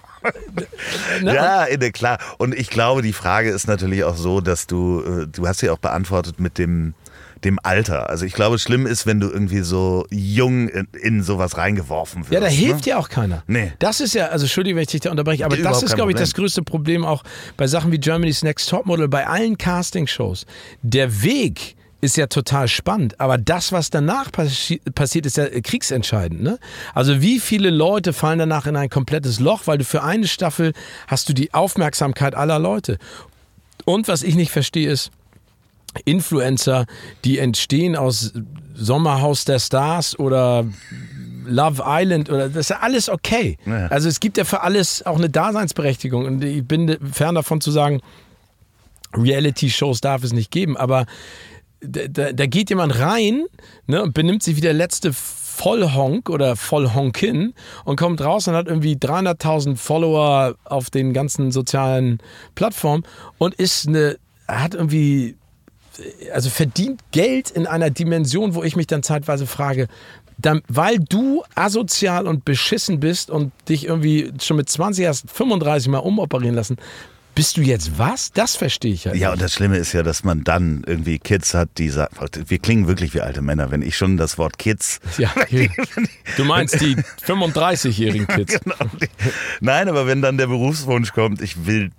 Ne? Ja, inne, klar. Und ich glaube, die Frage ist natürlich auch so, dass du, äh, du hast sie auch beantwortet mit dem, dem Alter. Also ich glaube, schlimm ist, wenn du irgendwie so jung in, in sowas reingeworfen wirst. Ja, da hilft ne? ja auch keiner. Nee. Das ist ja, also Entschuldigung, wenn ich dich da unterbreche, aber das ist, glaube ich, das größte Problem auch bei Sachen wie Germany's Next Topmodel, bei allen Castingshows. Der Weg ist ja total spannend, aber das, was danach passi passiert, ist ja kriegsentscheidend. Ne? Also wie viele Leute fallen danach in ein komplettes Loch, weil du für eine Staffel hast du die Aufmerksamkeit aller Leute. Und was ich nicht verstehe ist, Influencer, die entstehen aus Sommerhaus der Stars oder Love Island oder das ist ja alles okay. Ja. Also es gibt ja für alles auch eine Daseinsberechtigung und ich bin fern davon zu sagen, Reality-Shows darf es nicht geben, aber da, da, geht jemand rein ne, und benimmt sich wie der letzte Vollhonk oder Vollhonkin und kommt raus und hat irgendwie 300.000 Follower auf den ganzen sozialen Plattformen und ist eine, hat irgendwie also verdient Geld in einer Dimension, wo ich mich dann zeitweise frage, dann, weil du asozial und beschissen bist und dich irgendwie schon mit 20 erst 35 Mal umoperieren lassen, bist du jetzt was? Das verstehe ich halt Ja, nicht. und das Schlimme ist ja, dass man dann irgendwie Kids hat, die sagen, wir klingen wirklich wie alte Männer, wenn ich schon das Wort Kids. Ja, du meinst die 35-jährigen Kids. Genau, Nein, aber wenn dann der Berufswunsch kommt, ich will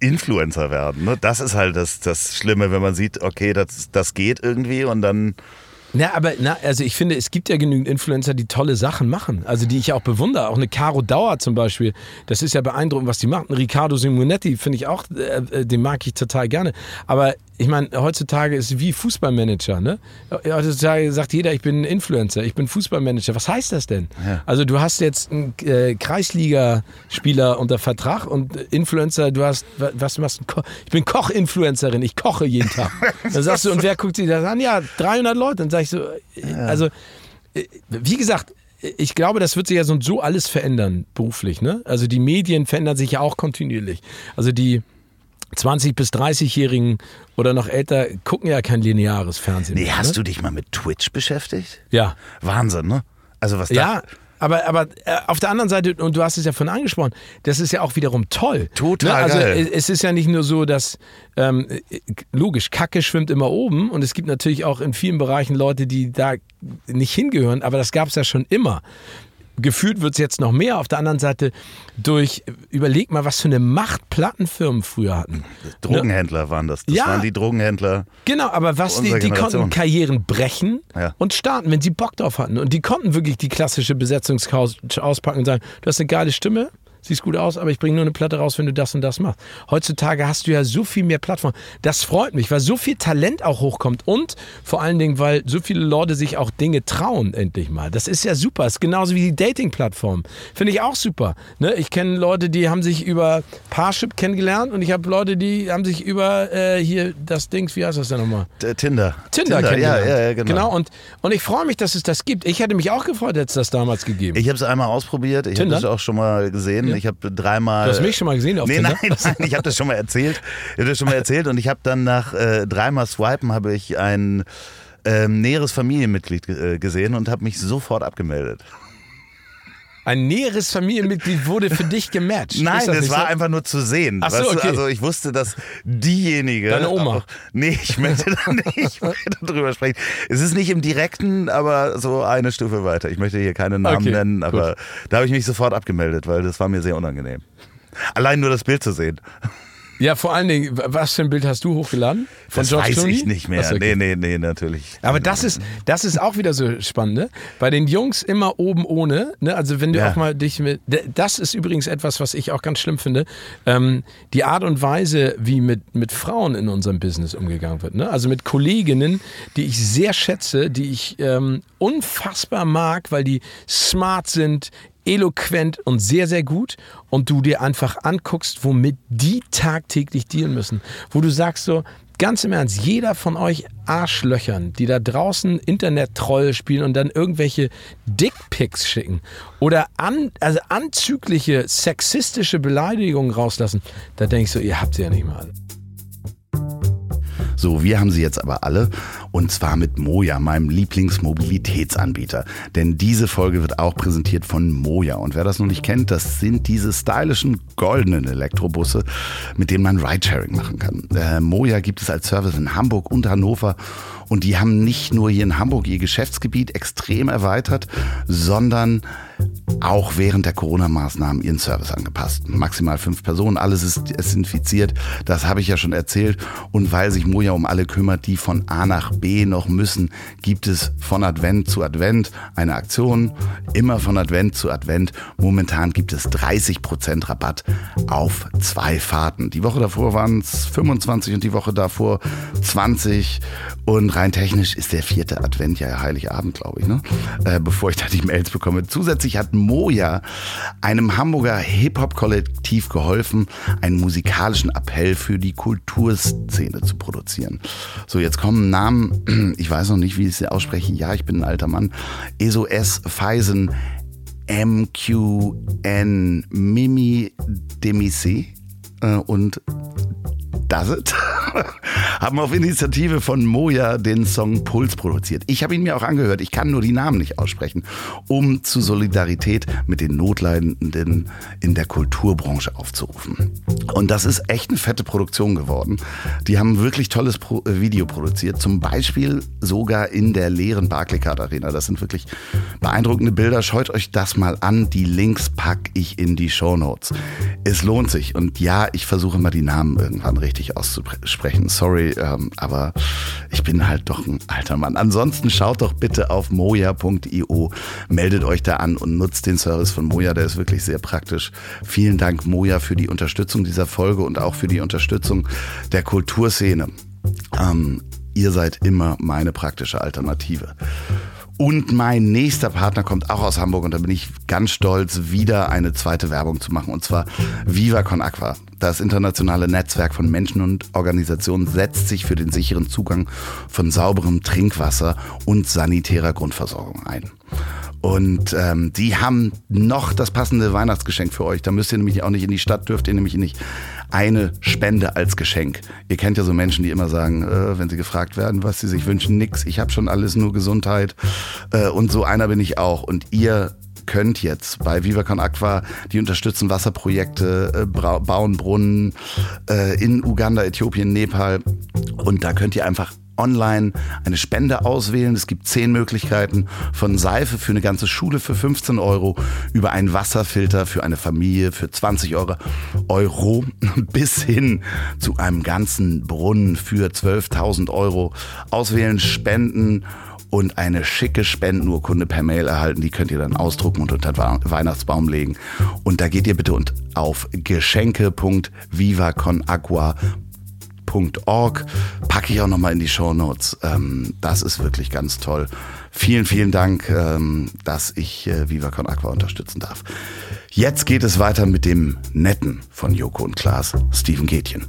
Influencer werden, ne? das ist halt das, das Schlimme, wenn man sieht, okay, das, das geht irgendwie und dann. Na, aber na, also ich finde, es gibt ja genügend Influencer, die tolle Sachen machen. Also die ich auch bewundere. Auch eine Caro Dauer zum Beispiel. Das ist ja beeindruckend, was die macht. Ein Riccardo Simonetti finde ich auch, äh, äh, den mag ich total gerne. Aber ich meine, heutzutage ist wie Fußballmanager. Ne? Heutzutage sagt jeder, ich bin ein Influencer, ich bin Fußballmanager. Was heißt das denn? Ja. Also du hast jetzt einen äh, Kreisligaspieler unter Vertrag und Influencer, du hast, wa- was machst du? Ich bin Koch-Influencerin, ich koche jeden Tag. Dann sagst du, und wer guckt sich das an? Ja, 300 Leute. Dann sag ich so, äh, also äh, wie gesagt, ich glaube, das wird sich ja so und so alles verändern beruflich. Ne? Also die Medien verändern sich ja auch kontinuierlich. Also die 20- bis 30-Jährigen oder noch älter gucken ja kein lineares Fernsehen. Nee, mehr, hast ne? du dich mal mit Twitch beschäftigt? Ja. Wahnsinn, ne? Also was da. Ja, aber, aber äh, auf der anderen Seite, und du hast es ja vorhin angesprochen, das ist ja auch wiederum toll. Total ne? Also geil. äh, es ist ja nicht nur so, dass ähm, äh, logisch, Kacke schwimmt immer oben und es gibt natürlich auch in vielen Bereichen Leute, die da nicht hingehören, aber das gab es ja schon immer. Gefühlt wird es jetzt noch mehr. Auf der anderen Seite durch, überleg mal, was für eine Macht Plattenfirmen früher hatten. Drogenhändler waren das. Das Ja. waren die Drogenhändler. Genau, aber was die, die konnten. Karrieren brechen Ja. und starten, wenn sie Bock drauf hatten. Und die konnten wirklich die klassische Besetzungscouch auspacken und sagen, du hast eine geile Stimme, siehst gut aus, aber ich bringe nur eine Platte raus, wenn du das und das machst. Heutzutage hast du ja so viel mehr Plattformen. Das freut mich, weil so viel Talent auch hochkommt und vor allen Dingen, weil so viele Leute sich auch Dinge trauen endlich mal. Das ist ja super. Das ist genauso wie die Dating-Plattform. Finde ich auch super. Ne? Ich kenne Leute, die haben sich über Parship kennengelernt und ich habe Leute, die haben sich über äh, hier das Ding, wie heißt das denn nochmal? Tinder. Tinder, ja, kennengelernt. ja, ja, genau. genau und, und ich freue mich, dass es das gibt. Ich hätte mich auch gefreut, hätte es das damals gegeben. Ich habe es einmal ausprobiert. Ich habe Tinder? das auch schon mal gesehen. Ich habe dreimal. du hast mich schon mal gesehen auf Nee, Tinder? nein, nein, ich habe das schon mal erzählt. Ich habe das schon mal erzählt und ich habe dann nach äh, dreimal Swipen habe ich ein ähm, näheres Familienmitglied äh, gesehen und habe mich sofort abgemeldet. Ein näheres Familienmitglied wurde für dich gematcht. Nein, das, nicht war so? einfach nur zu sehen. Ach so, okay. Also ich wusste, dass diejenige. Deine Oma. Auch, nee, ich möchte da nicht drüber sprechen. Es ist nicht im direkten, aber so eine Stufe weiter. Ich möchte hier keine Namen Okay, nennen, aber da habe ich mich sofort abgemeldet, weil das war mir sehr unangenehm. Allein nur das Bild zu sehen. Ja, vor allen Dingen, was für ein Bild hast du hochgeladen? Von das George weiß Clooney? ich nicht mehr. Okay. Nee, nee, nee, natürlich. Aber das ist, das ist auch wieder so spannend. Ne? Bei den Jungs immer oben ohne. Ne? Also wenn du Ja. auch mal dich mit. Das ist übrigens etwas, was ich auch ganz schlimm finde. Ähm, die Art und Weise, wie mit, mit Frauen in unserem Business umgegangen wird. Ne? Also mit Kolleginnen, die ich sehr schätze, die ich ähm, unfassbar mag, weil die smart sind, eloquent und sehr, sehr gut und du dir einfach anguckst, womit die tagtäglich dealen müssen. Wo du sagst so, ganz im Ernst, jeder von euch Arschlöchern, die da draußen Internet-Troll spielen und dann irgendwelche Dickpics schicken oder an, also anzügliche sexistische Beleidigungen rauslassen, da denkst du, ihr habt sie ja nicht mal. So, wir haben sie jetzt aber alle und zwar mit Moja, meinem Lieblingsmobilitätsanbieter. Denn diese Folge wird auch präsentiert von Moja. Und wer das noch nicht kennt, das sind diese stylischen goldenen Elektrobusse, mit denen man Ridesharing machen kann. Äh, Moja gibt es als Service in Hamburg und Hannover und die haben nicht nur hier in Hamburg ihr Geschäftsgebiet extrem erweitert, sondern auch während der Corona-Maßnahmen ihren Service angepasst. Maximal fünf Personen, alles ist desinfiziert, das habe ich ja schon erzählt. Und weil sich Moja um alle kümmert, die von A nach B noch müssen, gibt es von Advent zu Advent eine Aktion, immer von Advent zu Advent. Momentan gibt es 30% Rabatt auf zwei Fahrten. Die Woche davor waren es 25 und die Woche davor 20 und rein technisch ist der vierte Advent ja Heiligabend, glaube ich, ne? Äh, bevor ich da die Mails bekomme. Zusätzlich hat Moja einem Hamburger Hip-Hop-Kollektiv geholfen, einen musikalischen Appell für die Kulturszene zu produzieren. So, jetzt kommen Namen, ich weiß noch nicht, wie ich sie ausspreche. Ja, ich bin ein alter Mann. ESO S. Feisen, MQN, Mimi Demissé äh, und Does It? haben auf Initiative von Moja den Song Puls produziert. Ich habe ihn mir auch angehört, ich kann nur die Namen nicht aussprechen, um zu Solidarität mit den Notleidenden in der Kulturbranche aufzurufen. Und das ist echt eine fette Produktion geworden. Die haben wirklich tolles Pro äh, Video produziert, zum Beispiel sogar in der leeren Barclaycard Arena. Das sind wirklich beeindruckende Bilder. Schaut euch das mal an. Die Links packe ich in die Show Notes. Es lohnt sich. Und ja, ich versuche mal die Namen irgendwann richtig richtig auszusprechen. Sorry, ähm, aber ich bin halt doch ein alter Mann. Ansonsten schaut doch bitte auf moja.io, meldet euch da an und nutzt den Service von Moja, der ist wirklich sehr praktisch. Vielen Dank, Moja, für die Unterstützung dieser Folge und auch für die Unterstützung der Kulturszene. Ähm, ihr seid immer meine praktische Alternative. Und mein nächster Partner kommt auch aus Hamburg und da bin ich ganz stolz, wieder eine zweite Werbung zu machen und zwar Viva Con Aqua. Das internationale Netzwerk von Menschen und Organisationen setzt sich für den sicheren Zugang von sauberem Trinkwasser und sanitärer Grundversorgung ein. Und ähm, die haben noch das passende Weihnachtsgeschenk für euch. Da müsst ihr nämlich auch nicht in die Stadt, dürft ihr nämlich nicht eine Spende als Geschenk. Ihr kennt ja so Menschen, die immer sagen, äh, wenn sie gefragt werden, was sie sich wünschen, nix, ich habe schon alles, nur Gesundheit. Äh, und so einer bin ich auch. Und ihr könnt jetzt bei Viva Con Aqua, die unterstützen Wasserprojekte, äh, bauen Brunnen äh, in Uganda, Äthiopien, Nepal. Und da könnt ihr einfach online eine Spende auswählen. Es gibt zehn Möglichkeiten von Seife für eine ganze Schule für 15 Euro über einen Wasserfilter für eine Familie für 20 Euro, Euro bis hin zu einem ganzen Brunnen für 12.000 Euro. Auswählen, spenden und eine schicke Spendenurkunde per Mail erhalten. Die könnt ihr dann ausdrucken und unter den Weihnachtsbaum legen. Und da geht ihr bitte auf geschenke.vivaconagua.com www.org. Packe ich auch nochmal in die Show Notes. Ähm, das ist wirklich ganz toll. Vielen, vielen Dank, ähm, dass ich äh, Viva Con Aqua unterstützen darf. Jetzt geht es weiter mit dem Netten von Joko und Klaas, Steven Gätchen.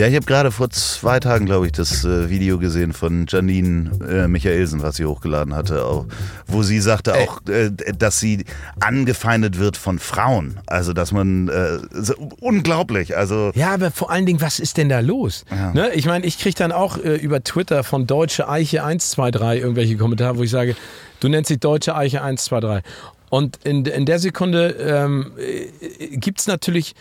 Ja, ich habe gerade vor zwei Tagen, glaube ich, das äh, Video gesehen von Janine äh, Michaelsen, was sie hochgeladen hatte, auch, wo sie sagte äh. auch, äh, dass sie angefeindet wird von Frauen. Also, dass man äh, so, unglaublich. Also ja, aber vor allen Dingen, was ist denn da los? Ja. Ne? Ich meine, ich kriege dann auch äh, über Twitter von Deutsche Eiche 123 irgendwelche Kommentare, wo ich sage, du nennst dich Deutsche Eiche 123. Und in, in der Sekunde ähm, gibt es natürlich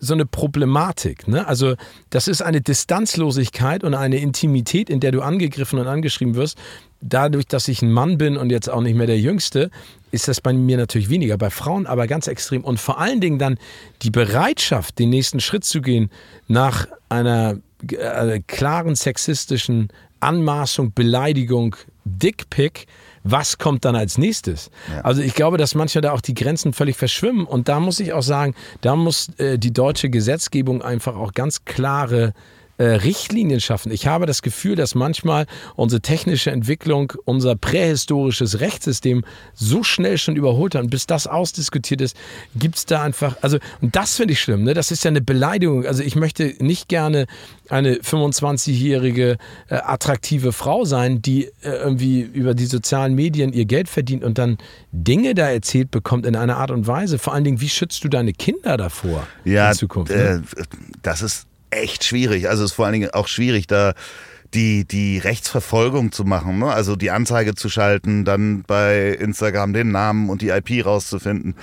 so eine Problematik. Ne? Also das ist eine Distanzlosigkeit und eine Intimität, in der du angegriffen und angeschrieben wirst. Dadurch, dass ich ein Mann bin und jetzt auch nicht mehr der Jüngste, ist das bei mir natürlich weniger, bei Frauen aber ganz extrem. Und vor allen Dingen dann die Bereitschaft, den nächsten Schritt zu gehen nach einer äh, klaren sexistischen Anmaßung, Beleidigung, Dickpick, was kommt dann als nächstes? Ja. Also ich glaube, dass manchmal da auch die Grenzen völlig verschwimmen und da muss ich auch sagen, da muss äh, die deutsche Gesetzgebung einfach auch ganz klare äh, Richtlinien schaffen. Ich habe das Gefühl, dass manchmal unsere technische Entwicklung, unser prähistorisches Rechtssystem so schnell schon überholt hat. Und bis das ausdiskutiert ist, gibt es da einfach, also, und das finde ich schlimm, ne? das ist ja eine Beleidigung. Also ich möchte nicht gerne eine 25-jährige äh, attraktive Frau sein, die äh, irgendwie über die sozialen Medien ihr Geld verdient und dann Dinge da erzählt bekommt in einer Art und Weise. Vor allen Dingen, wie schützt du deine Kinder davor ja, in Zukunft? Ne? Äh, das ist echt schwierig. Also es ist vor allen Dingen auch schwierig, da die, die Rechtsverfolgung zu machen, ne? also die Anzeige zu schalten, dann bei Instagram den Namen und die IP rauszufinden.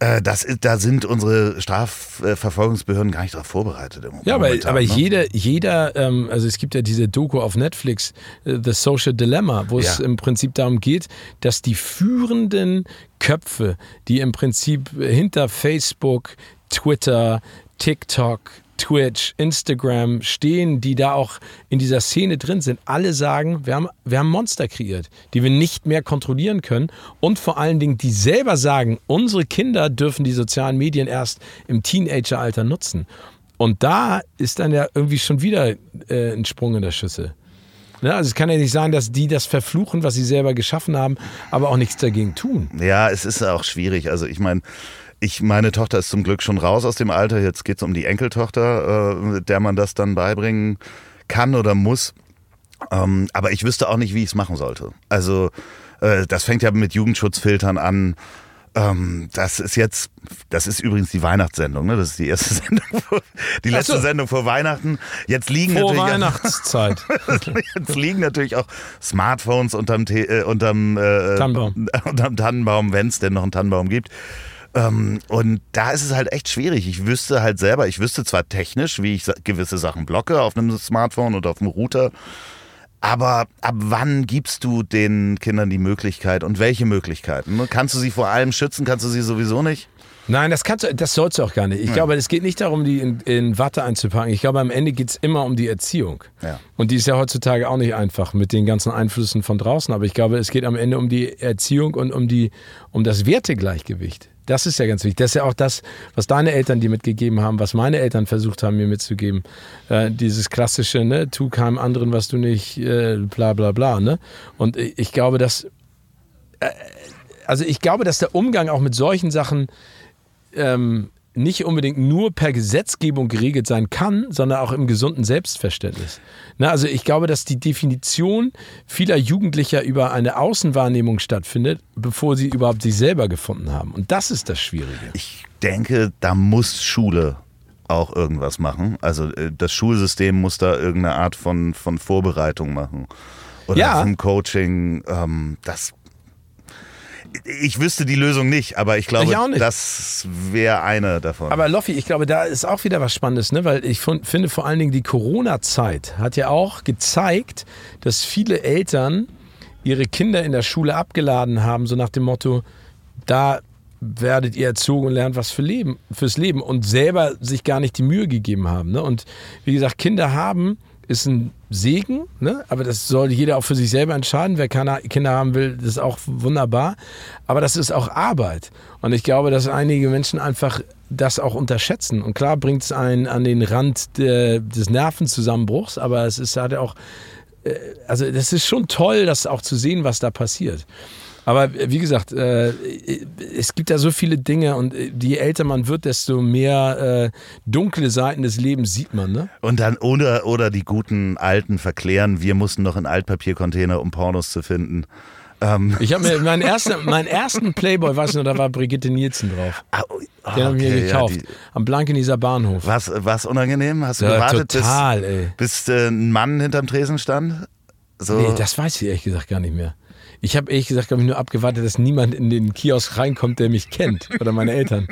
Äh, das da sind unsere Strafverfolgungsbehörden gar nicht darauf vorbereitet. Im Ja, aber, momentan, aber ne? jeder, jeder ähm, also es gibt ja diese Doku auf Netflix, äh, The Social Dilemma, wo es Ja. im Prinzip darum geht, dass die führenden Köpfe, die im Prinzip hinter Facebook, Twitter, TikTok, Twitch, Instagram stehen, die da auch in dieser Szene drin sind, alle sagen, wir haben, wir haben Monster kreiert, die wir nicht mehr kontrollieren können und vor allen Dingen, die selber sagen, unsere Kinder dürfen die sozialen Medien erst im Teenageralter nutzen. Und da ist dann ja irgendwie schon wieder äh, ein Sprung in der Schüssel. Ne? Also es kann ja nicht sein, dass die das verfluchen, was sie selber geschaffen haben, aber auch nichts dagegen tun. Ja, es ist auch schwierig. Also ich meine, ich, meine Tochter ist zum Glück schon raus aus dem Alter. Jetzt geht es um die Enkeltochter, äh, der man das dann beibringen kann oder muss. Ähm, aber ich wüsste auch nicht, wie ich es machen sollte. Also äh, das fängt ja mit Jugendschutzfiltern an. Ähm, das ist jetzt, das ist übrigens die Weihnachtssendung, ne? Das ist die erste Sendung, vor, die letzte so. Sendung vor Weihnachten. Jetzt liegen Vor natürlich Weihnachtszeit. Jetzt liegen natürlich auch Smartphones unterm, Te äh, unterm, äh, Tannenbaum. unterm Tannenbaum, wenn es denn noch einen Tannenbaum gibt. Ähm, und da ist es halt echt schwierig. Ich wüsste halt selber, ich wüsste zwar technisch, wie ich gewisse Sachen blocke auf einem Smartphone oder auf dem Router, aber ab wann gibst du den Kindern die Möglichkeit und welche Möglichkeiten? ne? Kannst du sie vor allem schützen? Kannst du sie sowieso nicht? Nein, das kannst du, das sollst du auch gar nicht. Ich glaube, es geht nicht darum, die in, in Watte einzupacken. Ich glaube, am Ende geht es immer um die Erziehung. Ja. Und die ist ja heutzutage auch nicht einfach mit den ganzen Einflüssen von draußen. Aber ich glaube, es geht am Ende um die Erziehung und um, die, um das Wertegleichgewicht. Das ist ja ganz wichtig. Das ist ja auch das, was deine Eltern dir mitgegeben haben, was meine Eltern versucht haben, mir mitzugeben. Äh, dieses klassische, ne, tu keinem anderen, was du nicht, äh, bla bla bla. Ne? Und ich glaube, dass also ich glaube, dass der Umgang auch mit solchen Sachen ähm, nicht unbedingt nur per Gesetzgebung geregelt sein kann, sondern auch im gesunden Selbstverständnis. Na, also ich glaube, dass die Definition vieler Jugendlicher über eine Außenwahrnehmung stattfindet, bevor sie überhaupt sich selber gefunden haben. Und das ist das Schwierige. Ich denke, da muss Schule auch irgendwas machen. Also äh, das Schulsystem muss da irgendeine Art von, von Vorbereitung machen. Oder Ja. vom Coaching. Ähm, das ich wüsste die Lösung nicht, aber ich glaube, Ich das wäre eine davon. Aber Loffi, ich glaube, da ist auch wieder was Spannendes, ne? weil ich fun- finde vor allen Dingen die Corona-Zeit hat ja auch gezeigt, dass viele Eltern ihre Kinder in der Schule abgeladen haben, so nach dem Motto, da werdet ihr erzogen und lernt was für Leben, fürs Leben und selber sich gar nicht die Mühe gegeben haben. Ne? Und wie gesagt, Kinder haben ist ein Segen, ne? aber das soll jeder auch für sich selber entscheiden. Wer Kinder haben will, das ist auch wunderbar. Aber das ist auch Arbeit. Und ich glaube, dass einige Menschen einfach das auch unterschätzen. Und klar bringt es einen an den Rand der, des Nervenzusammenbruchs, aber es ist halt auch, äh, also das ist schon toll, das auch zu sehen, was da passiert. Aber wie gesagt, äh, es gibt da so viele Dinge und äh, je älter man wird, desto mehr äh, dunkle Seiten des Lebens sieht man. Ne? Und dann oder, oder die guten Alten verklären, wir mussten noch in Altpapiercontainer, um Pornos zu finden. Ähm, Ich habe mir meinen ersten, meinen ersten Playboy, weiß noch, da war Brigitte Nielsen drauf. ah, oh, Den habe ich mir okay, ja, gekauft. die- am Blankenieser Bahnhof. Was, was unangenehm? Hast du Ja, gewartet, total, ey. bis, bis äh, ein Mann hinterm Tresen stand? So. Nee, das weiß ich ehrlich gesagt gar nicht mehr. Ich habe ehrlich gesagt, glaube ich, nur abgewartet, dass niemand in den Kiosk reinkommt, der mich kennt. Oder meine Eltern.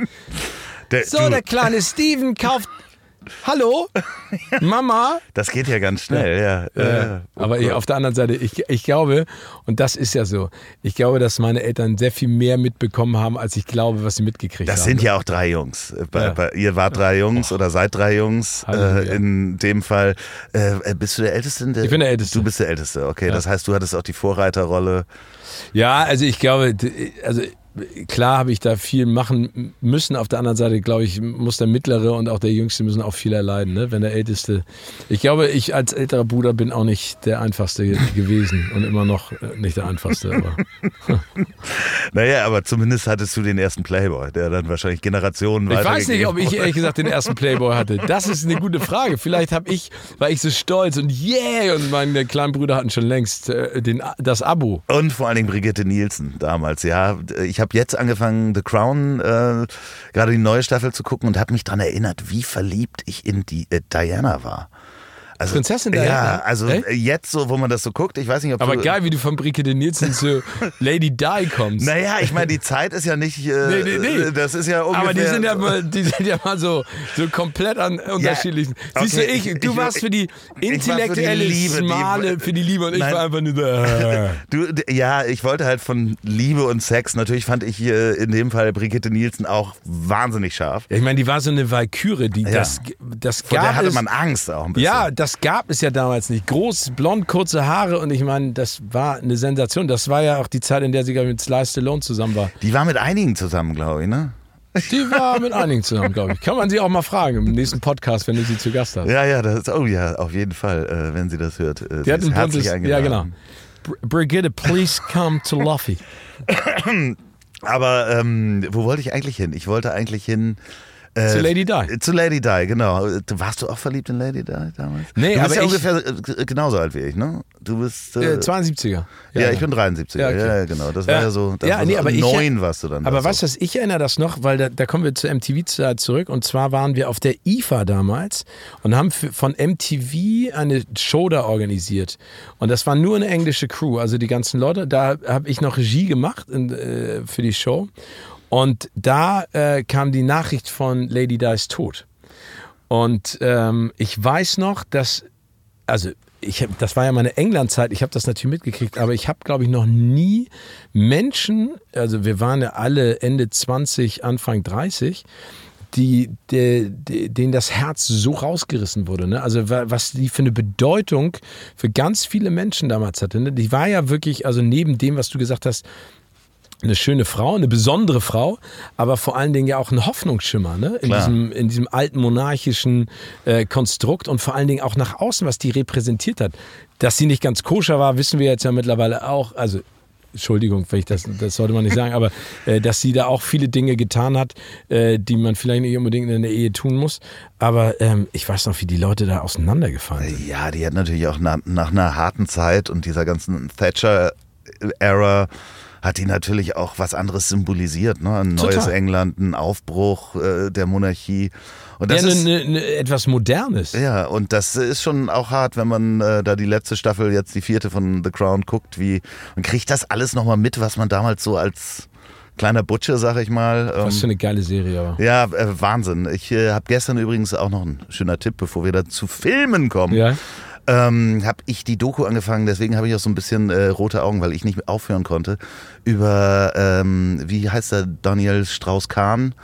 Der- So, du, der kleine Steven kauft. Hallo? Mama? das geht ja ganz schnell, ja. ja. Äh, aber ich, auf der anderen Seite, ich, ich glaube, und das ist ja so, ich glaube, dass meine Eltern sehr viel mehr mitbekommen haben, als ich glaube, was sie mitgekriegt Das haben. sind ja auch drei Jungs. Bei, Ja. bei, ihr wart drei Jungs oder seid drei Jungs. Äh, in dem Fall. Äh, bist du der Älteste? in Ich bin der Älteste. Du bist der Älteste, okay. Das heißt, du hattest auch die Vorreiterrolle. Ja, also ich glaube, also klar habe ich da viel machen müssen. Auf der anderen Seite, glaube ich, muss der Mittlere und auch der Jüngste müssen auch viel erleiden, ne? wenn der Älteste. Ich glaube, ich als älterer Bruder bin auch nicht der Einfachste gewesen und immer noch äh, nicht der Einfachste. Aber. naja, aber zumindest hattest du den ersten Playboy, der dann wahrscheinlich Generationen Ich weiß nicht, ob ich ehrlich gesagt den ersten Playboy hatte. Das ist eine gute Frage. Vielleicht habe ich, war ich so stolz und yeah, und meine kleinen Brüder hatten schon längst äh, den, das Abo. Und vor allen Dingen Brigitte Nielsen damals, ja. Ich habe jetzt angefangen, The Crown, äh, gerade die neue Staffel zu gucken und habe mich daran erinnert, wie verliebt ich in die äh, Diana war. Also, Prinzessin Diana? Ja, also Echt? jetzt so, wo man das so guckt, ich weiß nicht, ob Aber du, geil, wie du von Brigitte Nielsen zu Lady Di kommst. Naja, ich meine, die Zeit ist ja nicht, äh, nee, nee, nee. das ist ja ungefähr... Aber die sind ja mal, die sind ja mal so, so komplett an unterschiedlichen... Ja, Siehst okay, du, ich, du ich, warst für die intellektuelle, für die Liebe, Smale, die, für die Liebe und ich war einfach nur da. du, ja, ich wollte halt von Liebe und Sex, natürlich fand ich äh, in dem Fall Brigitte Nielsen auch wahnsinnig scharf. Ja, ich meine, die war so eine Valkyrie, die ja. das, das Vor der hatte man Angst auch ein bisschen. Ja, das gab es ja damals nicht. Groß, blond, kurze Haare und ich meine, das war eine Sensation. Das war ja auch die Zeit, in der sie mit Sly Stallone zusammen war. Die war mit einigen zusammen, glaube ich, ne? Die war mit einigen zusammen, glaube ich. Kann man sie auch mal fragen im nächsten Podcast, wenn du sie zu Gast hast. Ja, ja, das ist, oh ja, auf jeden Fall, äh, wenn sie das hört. Äh, die hat ein herzlich Ja, genau. Br Brigitte, please come to Luffy. Aber ähm, wo wollte ich eigentlich hin? Ich wollte eigentlich hin äh, zu Lady Di. Zu Lady Di, genau. Warst du auch verliebt in Lady Di damals? Nee, du bist aber ja ungefähr äh, genauso alt wie ich, ne? Du bist. Äh, 72er. Ja, ja, ich bin 73er. Ja, okay. ja genau. Das war ja so. Das ja, nee, aber neun ich, warst du dann. Aber weißt du, ich erinnere das noch, weil da, da kommen wir zur MTV-Zeit zurück. Und zwar waren wir auf der IFA damals und haben für, von MTV eine Show da organisiert. Und das war nur eine englische Crew, also die ganzen Leute. Da habe ich noch Regie gemacht in, äh, für die Show. Und da äh, kam die Nachricht von Lady Di's Tod. Und ähm, ich weiß noch, dass, also ich hab, das war ja meine England-Zeit, ich habe das natürlich mitgekriegt, aber ich habe, glaube ich, noch nie Menschen, also wir waren ja alle Ende 20, Anfang 30, die, die, die, denen das Herz so rausgerissen wurde. Ne? Also was die für eine Bedeutung für ganz viele Menschen damals hatte. Ne? Die war ja wirklich, also neben dem, was du gesagt hast, eine schöne Frau, eine besondere Frau, aber vor allen Dingen ja auch ein Hoffnungsschimmer ne? in, diesem, in diesem alten monarchischen äh, Konstrukt und vor allen Dingen auch nach außen, was die repräsentiert hat. Dass sie nicht ganz koscher war, wissen wir jetzt ja mittlerweile auch. Also Entschuldigung, vielleicht das, das sollte man nicht sagen, aber äh, dass sie da auch viele Dinge getan hat, äh, die man vielleicht nicht unbedingt in der Ehe tun muss. Aber ähm, ich weiß noch, wie die Leute da auseinandergefallen sind. Ja, die hat natürlich auch nach, nach einer harten Zeit und dieser ganzen Thatcher-Ära hat die natürlich auch was anderes symbolisiert. Ne? Ein neues Total. England, ein Aufbruch äh, der Monarchie. Und das ja, ist ne, ne, etwas Modernes. Ja, und das ist schon auch hart, wenn man äh, da die letzte Staffel, jetzt die vierte von The Crown guckt, wie man kriegt das alles nochmal mit, was man damals so als kleiner Butsche, sag ich mal. Was für eine geile Serie, aber. Ja, äh, Wahnsinn. Ich äh, habe gestern übrigens auch noch ein schöner Tipp, bevor wir da zu Filmen kommen. Ja ähm, habe ich die Doku angefangen, deswegen habe ich auch so ein bisschen äh, rote Augen, weil ich nicht aufhören konnte, über, ähm, wie heißt der, Daniel Strauss-Kahn,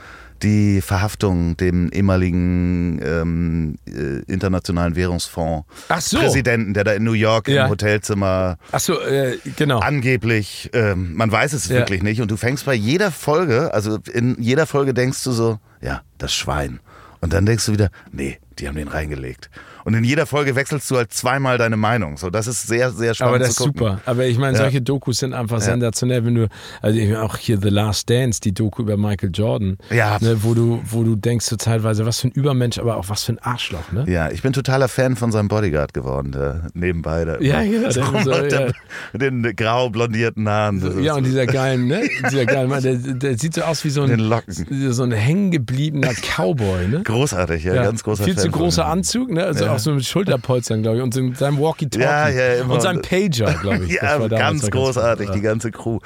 die Verhaftung dem ehemaligen ähm, äh, Internationalen Währungsfonds so. Präsidenten, der da in New York ja. im Hotelzimmer Ach so, äh, genau. angeblich, ähm, man weiß es ja. wirklich nicht und du fängst bei jeder Folge, also in jeder Folge denkst du so, ja, das Schwein. Und dann denkst du wieder, nee, die haben den reingelegt. Und in jeder Folge wechselst du halt zweimal deine Meinung. So, das ist sehr, sehr spannend. Aber das ist super. Aber ich meine, ja. solche Dokus sind einfach ja. sensationell, wenn du, also ich meine auch hier The Last Dance, die Doku über Michael Jordan, ja. Ne, wo du, wo du denkst so teilweise, was für ein Übermensch, aber auch was für ein Arschloch, ne? Ja, ich bin totaler Fan von seinem Bodyguard geworden, der nebenbei da ja, genau, so, der, ja. mit den grau blondierten Haaren. ja, und dieser geilen, ne? Dieser geilen Mann, der, der sieht so aus wie so ein, so ein hängengebliebener Cowboy, ne? Großartig, ja, ganz großer Viel Fan zu großer Anzug, ne? Also auch so mit Schulterpolster Polstern, glaube ich, und seinem Walkie-Talkie. Ja, ja. Und seinem Pager, glaube ich. ja, ganz großartig, die ganze Crew.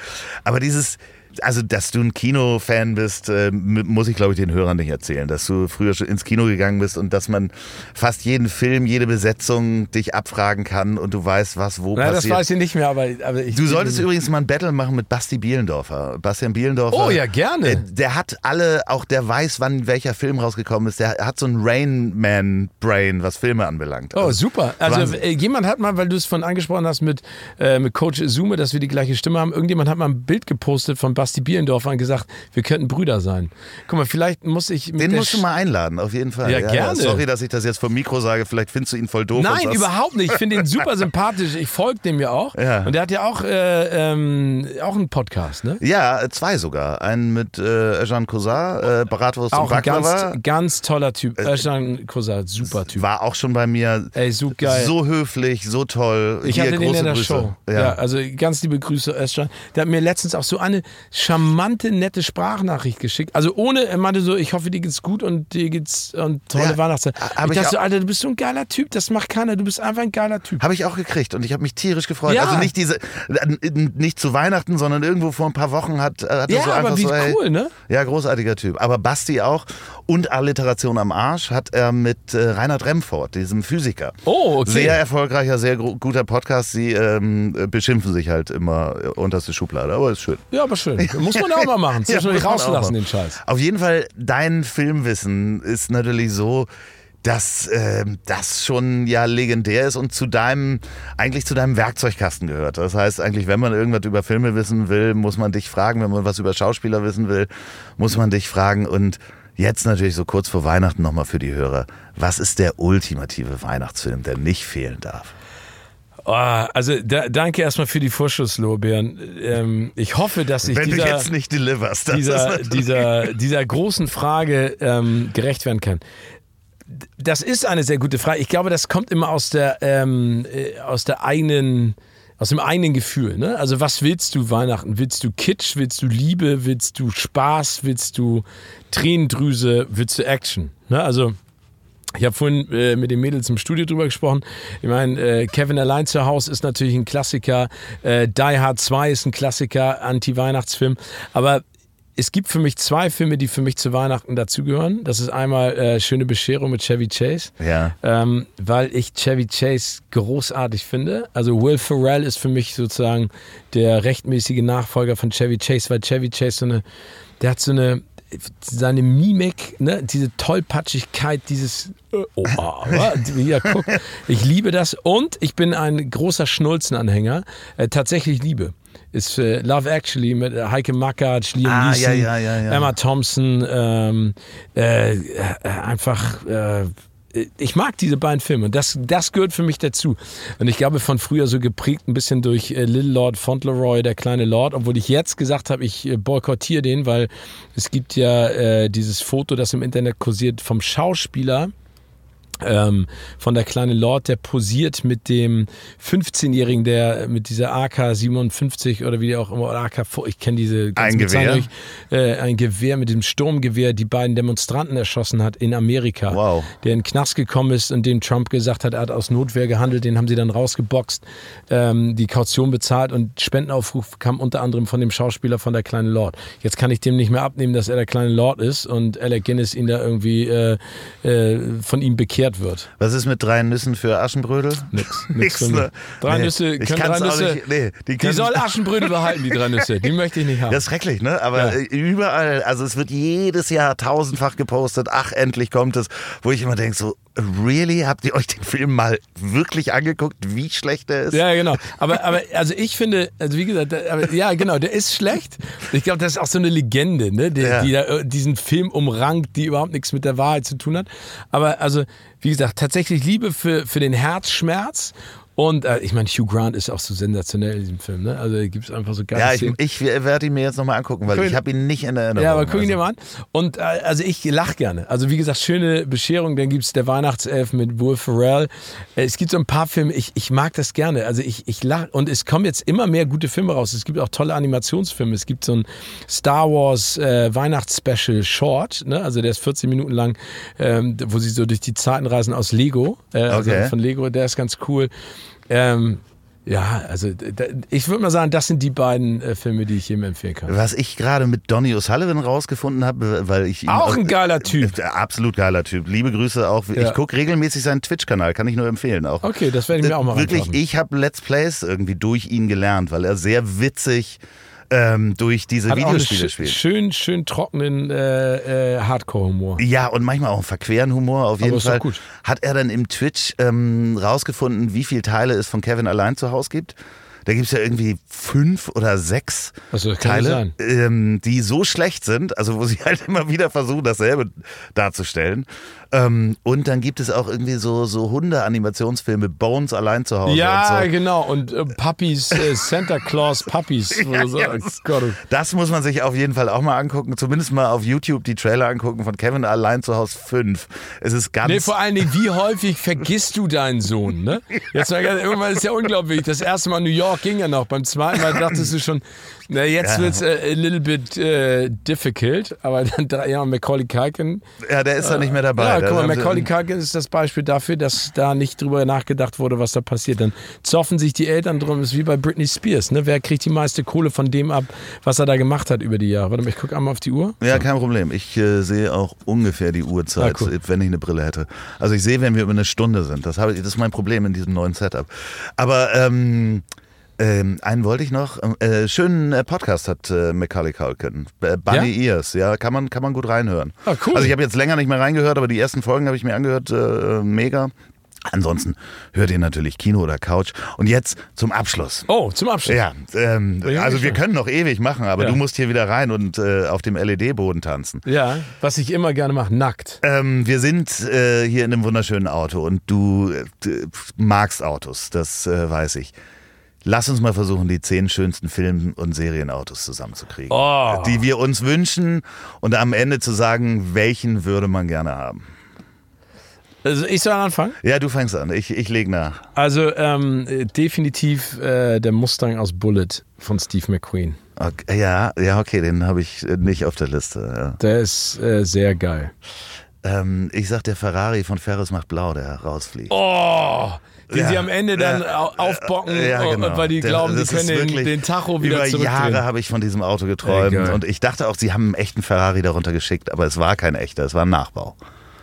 Aber dieses, also, dass du ein Kinofan bist, äh, muss ich, glaube ich, den Hörern nicht erzählen. Dass du früher schon ins Kino gegangen bist und dass man fast jeden Film, jede Besetzung dich abfragen kann und du weißt, was wo Nein, passiert. das weiß ich nicht mehr, aber, aber ich. Du solltest übrigens mal ein Battle machen mit Basti Bielendorfer. Bastian Bielendorfer. Oh ja, gerne. Der, der hat alle, auch der weiß, wann welcher Film rausgekommen ist. Der hat so ein Rain Man Brain, was Filme anbelangt. Oh, also, super. Also, äh, jemand hat mal, weil du es von angesprochen hast mit, äh, mit Coach Zume, dass wir die gleiche Stimme haben, irgendjemand hat mal ein Bild gepostet von Basti Bielendorfer und gesagt, wir könnten Brüder sein. Guck mal, vielleicht muss ich mit Den musst du mal einladen, auf jeden Fall. Ja, gerne. Sorry, dass ich das jetzt vom Mikro sage. Vielleicht findest du ihn voll doof. Nein, überhaupt nicht. Ich finde ihn super sympathisch. Ich folge dem ja auch. Ja. Und der hat ja auch, äh, ähm, auch einen Podcast, ne? Ja, zwei sogar. Einen mit äh, Jean Cosar, äh, Bratwurst Auch und ein ganz, Baklava. ganz toller Typ. Äh, Jean Kosar, super Typ. War auch schon bei mir. Ey, so geil. So höflich, so toll. Ich Hier, hatte den in der Grüße. Show. Ja. Ja. also ganz liebe Grüße, Özcan. Der hat mir letztens auch so eine charmante, nette Sprachnachricht geschickt. Also ohne, er meinte so, ich hoffe, dir geht's gut und dir geht's und tolle Ja, Weihnachtszeit. Ich dachte so, Alter, du bist so ein geiler Typ, das macht keiner, du bist einfach ein geiler Typ. Habe ich auch gekriegt und ich habe mich tierisch gefreut. Ja. Also nicht diese, nicht zu Weihnachten, sondern irgendwo vor ein paar Wochen hat, hat er Ja, so einfach aber wie so, ey, cool, ne? Ja, großartiger Typ. Aber Basti auch und Alliteration am Arsch hat er mit äh, Reinhard Remford, diesem Physiker. Oh, okay. Sehr erfolgreicher, sehr guter Podcast. Sie ähm, äh, beschimpfen sich halt immer äh, unterste Schublade, aber ist schön. Ja, aber schön. Muss man ja auch mal machen. Ja, Zwischendurch muss man auch rauslassen, den Scheiß. Auf jeden Fall, dein Filmwissen ist natürlich so, dass ähm, das schon ja legendär ist und zu deinem, eigentlich zu deinem Werkzeugkasten gehört. Das heißt eigentlich, wenn man irgendwas über Filme wissen will, muss man dich fragen. Wenn man was über Schauspieler wissen will, muss man dich fragen. Und jetzt natürlich so kurz vor Weihnachten nochmal für die Hörer. Was ist der ultimative Weihnachtsfilm, der nicht fehlen darf? Oh, also da, danke erstmal für die Vorschusslorbeeren. Ähm, ich hoffe, dass ich Wenn dieser, du jetzt nicht deliverst, dieser, dieser, dieser großen Frage ähm, gerecht werden kann. Das ist eine sehr gute Frage. Ich glaube, das kommt immer aus der, ähm, äh, aus der eigenen, aus dem eigenen Gefühl. Ne? Also was willst du Weihnachten? Willst du Kitsch? Willst du Liebe? Willst du Spaß? Willst du Tränendrüse? Willst du Action? Ne? Also ich habe vorhin äh, mit den Mädels im Studio drüber gesprochen. Ich meine, äh, Kevin allein zu Hause ist natürlich ein Klassiker. Äh, Die Hard 2 ist ein Klassiker, Anti-Weihnachtsfilm. Aber es gibt für mich zwei Filme, die für mich zu Weihnachten dazugehören. Das ist einmal äh, Schöne Bescherung mit Chevy Chase. Ja. Ähm, weil ich Chevy Chase großartig finde. Also Will Ferrell ist für mich sozusagen der rechtmäßige Nachfolger von Chevy Chase, weil Chevy Chase so eine, der hat so eine, seine Mimik, ne, diese Tollpatschigkeit, dieses äh, oh, aber, ja, guck, ich liebe das und ich bin ein großer Schnulzenanhänger. Äh, tatsächlich Liebe. Ist äh, Love Actually mit äh, Heike Makatsch, Liam Ah, Neeson, ja, ja, ja. Emma Thompson, ähm, äh, äh, einfach äh, ich mag diese beiden Filme. Das, das gehört für mich dazu. Und ich glaube, von früher so geprägt ein bisschen durch äh, Little Lord Fauntleroy, der kleine Lord, obwohl ich jetzt gesagt habe, ich äh, boykottiere den, weil es gibt ja äh, dieses Foto, das im Internet kursiert, vom Schauspieler, ähm, von der kleine Lord, der posiert mit dem 15-Jährigen, der mit dieser AK-57 oder wie die auch immer, oder AK, ich kenne diese Ein Gewehr? nicht, äh, ein Gewehr mit dem Sturmgewehr, die beiden Demonstranten erschossen hat in Amerika. Wow. Der in den Knast gekommen ist und dem Trump gesagt hat, er hat aus Notwehr gehandelt, den haben sie dann rausgeboxt, ähm, die Kaution bezahlt und Spendenaufruf kam unter anderem von dem Schauspieler von der kleine Lord. Jetzt kann ich dem nicht mehr abnehmen, dass er der kleine Lord ist und Alec Guinness ihn da irgendwie äh, äh, von ihm bekehrt wird. Was ist mit drei Nüssen für Aschenbrödel? Nix. Nix, mich. ne? Drei Nee, Nüsse, können drei Nüsse, nicht- nee, die die soll Aschenbrödel behalten, die drei Nüsse. Die möchte ich nicht haben. Das ist schrecklich, ne? Aber Ja. äh, überall, also es wird jedes Jahr tausendfach gepostet, ach, endlich kommt es, wo ich immer denke, so, really? Habt ihr euch den Film mal wirklich angeguckt, wie schlecht der ist? Ja, genau. Aber, aber also ich finde, also wie gesagt, aber, ja, genau, der ist schlecht. Ich glaube, das ist auch so eine Legende, ne, die, Ja. die da, äh, diesen Film umrankt, die überhaupt nichts mit der Wahrheit zu tun hat. Aber also, wie gesagt, tatsächlich Liebe für, für den Herzschmerz. Und äh, ich meine, Hugh Grant ist auch so sensationell in diesem Film, ne? Also gibt es einfach so geile Ja, ich, ich werde ihn mir jetzt nochmal angucken, weil ich ihn- habe ihn nicht in Erinnerung. Ja, aber guck ihn dir also. mal an. Und äh, also ich lach gerne. Also wie gesagt, schöne Bescherung. Dann gibt es der Weihnachtself mit Will Ferrell. Äh, es gibt so ein paar Filme, ich, ich mag das gerne. Also ich, ich lach. Und es kommen jetzt immer mehr gute Filme raus. Es gibt auch tolle Animationsfilme. Es gibt so ein Star Wars äh, Weihnachtsspecial Short. Ne? Also der ist 14 Minuten lang, ähm, wo sie so durch die Zeiten reisen aus Lego. Äh, also Okay. von Lego, der ist ganz cool. Ähm, ja, also da, ich würde mal sagen, das sind die beiden äh, Filme, die ich jedem empfehlen kann. Was ich gerade mit Donny O'Sullivan rausgefunden habe, weil ich ihn Auch ein geiler Typ. Äh, Absolut geiler Typ. Liebe Grüße auch. Ja. Ich gucke regelmäßig seinen Twitch-Kanal, kann ich nur empfehlen auch. Okay, das werde ich mir auch mal Wirklich, ich habe Let's Plays irgendwie durch ihn gelernt, weil er sehr witzig ähm, durch diese Hat auch Videospiele schö- spielt. schön, schön trockenen äh, äh, Hardcore-Humor. Ja, und manchmal auch einen verqueren Humor. Auf jeden Fall gut. hat er dann im Twitch ähm, rausgefunden, wie viele Teile es von Kevin allein zu Hause gibt. Da gibt es ja irgendwie fünf oder sechs Also, Teile, ähm, die so schlecht sind, also wo sie halt immer wieder versuchen, dasselbe darzustellen. Ähm, und dann gibt es auch irgendwie so, so Hunde-Animationsfilme, Bones allein zu Hause. Ja, und so. genau. Und äh, Puppies, äh, Santa Claus Puppies. Ja, so, ja, oh das- Gott. Das muss man sich auf jeden Fall auch mal angucken. Zumindest mal auf YouTube die Trailer angucken von Kevin allein zu Hause 5. Es ist ganz. Nee, vor allen Dingen, wie häufig vergisst du deinen Sohn, ne? Jetzt mal ganz, irgendwann ist ja unglaublich. Das erste Mal New York ging ja noch. Beim zweiten Mal dachtest du schon, na, jetzt Ja. wird's äh, a little bit äh, difficult. Aber dann, Jahre Macaulay Culkin. ja, der ist da nicht mehr dabei. Ja, guck mal, Macaulay Culkin ist das Beispiel dafür, dass da nicht drüber nachgedacht wurde, was da passiert. Dann zoffen sich die Eltern drum. ist wie bei Britney Spears, ne? Wer kriegt die meiste Kohle von dem ab, was er da gemacht hat über die Jahre? Warte mal, ich gucke einmal auf die Uhr. Ja, kein Problem. Ich äh, sehe auch ungefähr die Uhrzeit, Ah, cool. wenn ich eine Brille hätte. Also ich sehe, wenn wir über eine Stunde sind. Das, habe, das ist mein Problem in diesem neuen Setup. Aber ähm, ähm, einen wollte ich noch. Äh, schönen äh, Podcast hat äh, Macaulay Culkin. Äh, Bunny Ears, ja, kann man, kann man gut reinhören. Ah, cool. Also ich habe jetzt länger nicht mehr reingehört, aber die ersten Folgen habe ich mir angehört. Äh, mega. Ansonsten hört ihr natürlich Kino oder Couch. Und jetzt zum Abschluss. Oh, zum Abschluss. Ja, ähm, also wir können noch ewig machen, aber Ja. du musst hier wieder rein und äh, auf dem LED-Boden tanzen. Ja, was ich immer gerne mache, nackt. Ähm, wir sind äh, hier in einem wunderschönen Auto und du äh, magst Autos, das äh, weiß ich. Lass uns mal versuchen, die zehn schönsten Film- und Serienautos zusammenzukriegen, Oh. die wir uns wünschen und am Ende zu sagen, welchen würde man gerne haben. Also ich soll anfangen. Ja, du fängst an, ich, ich leg nach. Also ähm, äh, definitiv äh, der Mustang aus Bullet von Steve McQueen. Okay, ja, ja, okay, den habe ich äh, nicht auf der Liste. Ja. Der ist äh, sehr geil. Ähm, ich sag, der Ferrari von Ferris macht blau, der rausfliegt. Oh, den Ja. sie am Ende dann Ja. au- aufbocken, Ja, äh, genau. weil die glauben, die das ist können den, den Tacho wieder Über zurückdrehen. Jahre habe ich von diesem Auto geträumt Ey, geil. und ich dachte auch, sie haben einen echten Ferrari darunter geschickt, aber es war kein echter, es war ein Nachbau.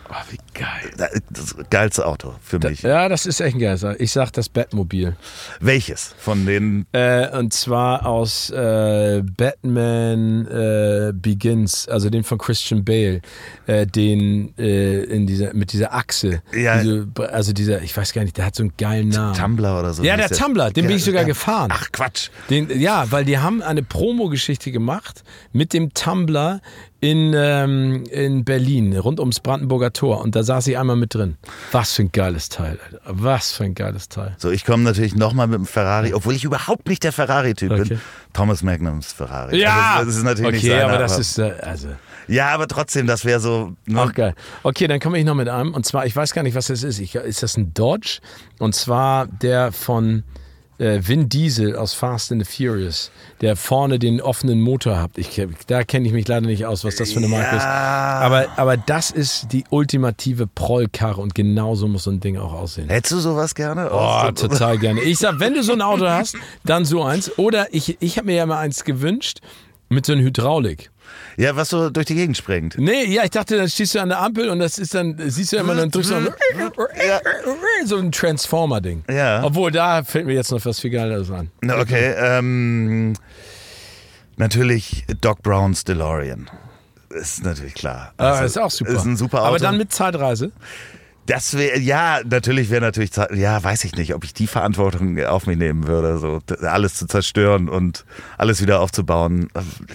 Oh, wie geil. Das geilste Auto für mich. Ja, das ist echt ein geiles Auto. Ich sag das Batmobil. Welches von den Äh, und zwar aus äh, Batman äh, Begins, also den von Christian Bale, äh, den äh, in dieser, mit dieser Achse. Ja. Diese, also dieser, ich weiß gar nicht, der hat so einen geilen Namen. Tumblr oder so? Ja, hieß der Tumblr, den bin ich sogar gefahren. Ach Quatsch. Den, ja, weil die haben eine Promo-Geschichte gemacht mit dem Tumblr in, ähm, in Berlin, rund ums Brandenburger Tor. Und da saß ich einmal mit drin. Was für ein geiles Teil, Alter. Was für ein geiles Teil. So, ich komme natürlich nochmal mit dem Ferrari, obwohl ich überhaupt nicht der Ferrari-Typ Okay. bin. Thomas Magnums Ferrari. Ja! Also, das ist natürlich okay, nicht seiner, aber das ist, äh, also, Ja, aber trotzdem, das wäre so. ne? auch geil. Okay, dann komme ich noch mit einem. Und zwar, ich weiß gar nicht, was das ist. Ich, ist das ein Dodge? Und zwar der von äh, Vin Diesel aus Fast and the Furious, der vorne den offenen Motor hat. Ich, da kenne ich mich leider nicht aus, was das für eine Marke ist. Ja. Aber, aber das ist die ultimative Prollkarre und genauso muss so ein Ding auch aussehen. Hättest du sowas gerne? Oh, total gerne. Ich sag, wenn du so ein Auto hast, dann so eins. Oder ich, ich habe mir ja mal eins gewünscht mit so einer Hydraulik. Ja, was so durch die Gegend springt. Nee, ja, ich dachte, dann stehst du an der Ampel und das ist dann, siehst du immer, dann drückst du dann so ein Transformer-Ding. Ja. Obwohl, da fällt mir jetzt noch was viel Geileres an. Na, Okay, ähm, natürlich Doc Browns DeLorean. Ist natürlich klar. Ah, Also, ist auch super. Ist ein super Auto. Aber dann mit Zeitreise. Das wäre, ja, natürlich wäre natürlich, Zeit- ja, weiß ich nicht, ob ich die Verantwortung auf mich nehmen würde, so alles zu zerstören und alles wieder aufzubauen.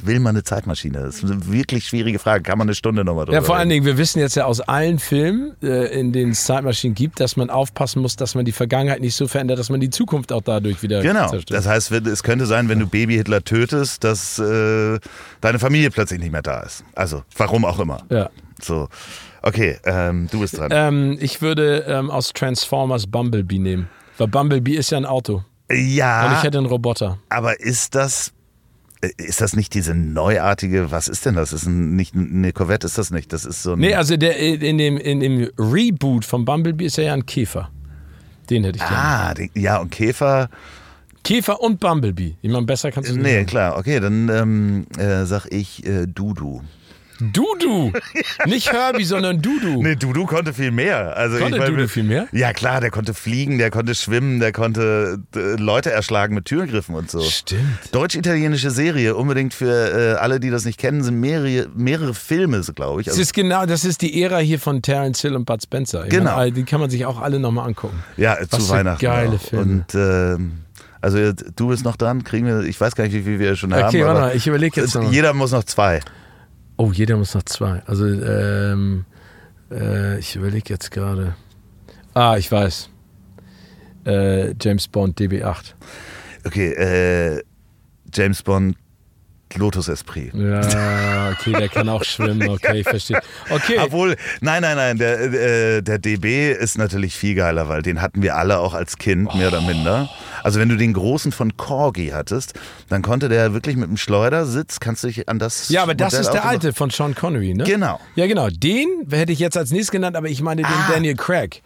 Will man eine Zeitmaschine? Das ist eine wirklich schwierige Frage. Kann man eine Stunde nochmal drüber Ja, vor allen? Dingen, wir wissen jetzt ja aus allen Filmen, äh, in denen es Zeitmaschinen gibt, dass man aufpassen muss, dass man die Vergangenheit nicht so verändert, dass man die Zukunft auch dadurch wieder Genau. zerstört. Das heißt, es könnte sein, wenn du Baby Hitler tötest, dass äh, deine Familie plötzlich nicht mehr da ist. Also, warum auch immer. ja. So. Okay, ähm, du bist dran. Ähm, ich würde ähm, aus Transformers Bumblebee nehmen. Weil Bumblebee ist ja ein Auto. ja. Und ich hätte einen Roboter. Aber ist das äh, ist das nicht diese neuartige, was ist denn das? Ist ein, nicht eine Corvette ist das nicht, das ist so ein Nee, also der, in, dem, in dem Reboot von Bumblebee ist er ja ein Käfer. Den hätte ich gerne. Ah, die, ja und Käfer. Käfer und Bumblebee. Meine, besser kannst du nicht. Nee, klar, okay, dann ähm, äh, sag ich äh, Dudu. Dudu! Nicht Herbie, sondern Dudu. Nee, Dudu konnte viel mehr. Also Konnte ich mein, Dudu viel mehr? Ja klar, der konnte fliegen, der konnte schwimmen, der konnte äh, Leute erschlagen mit Türgriffen und so. Stimmt. Deutsch-italienische Serie, unbedingt für äh, alle, die das nicht kennen, sind mehrere, mehrere Filme, glaube ich. Das Also, ist genau, das ist die Ära hier von Terence Hill und Bud Spencer. Ich Genau. Meine, die kann man sich auch alle nochmal angucken. ja, was zu Weihnachten. geile auch. Filme. Und ähm, Also du bist noch dran, kriegen wir, ich weiß gar nicht, wie viel wir schon haben. Okay, warte mal, ich überlege jetzt noch. Jeder muss noch zwei. Oh, jeder muss noch zwei. Also, ähm, äh, ich überlege jetzt gerade. Ah, ich weiß. Äh, James Bond DB8. Okay, äh, James Bond Lotus Esprit. Ja, okay, der kann auch schwimmen. Okay, ich verstehe. Okay. Obwohl, nein, nein, nein, der, äh, der DB ist natürlich viel geiler, weil den hatten wir alle auch als Kind, mehr oder minder. Also wenn du den großen von Corgi hattest, dann konnte der wirklich mit dem Schleudersitz, kannst du dich an das Ja, aber das Modell ist der alte von Sean Connery, ne? Genau. Ja, genau. Den hätte ich jetzt als nächstes genannt, aber ich meine den Ah. Daniel Craig.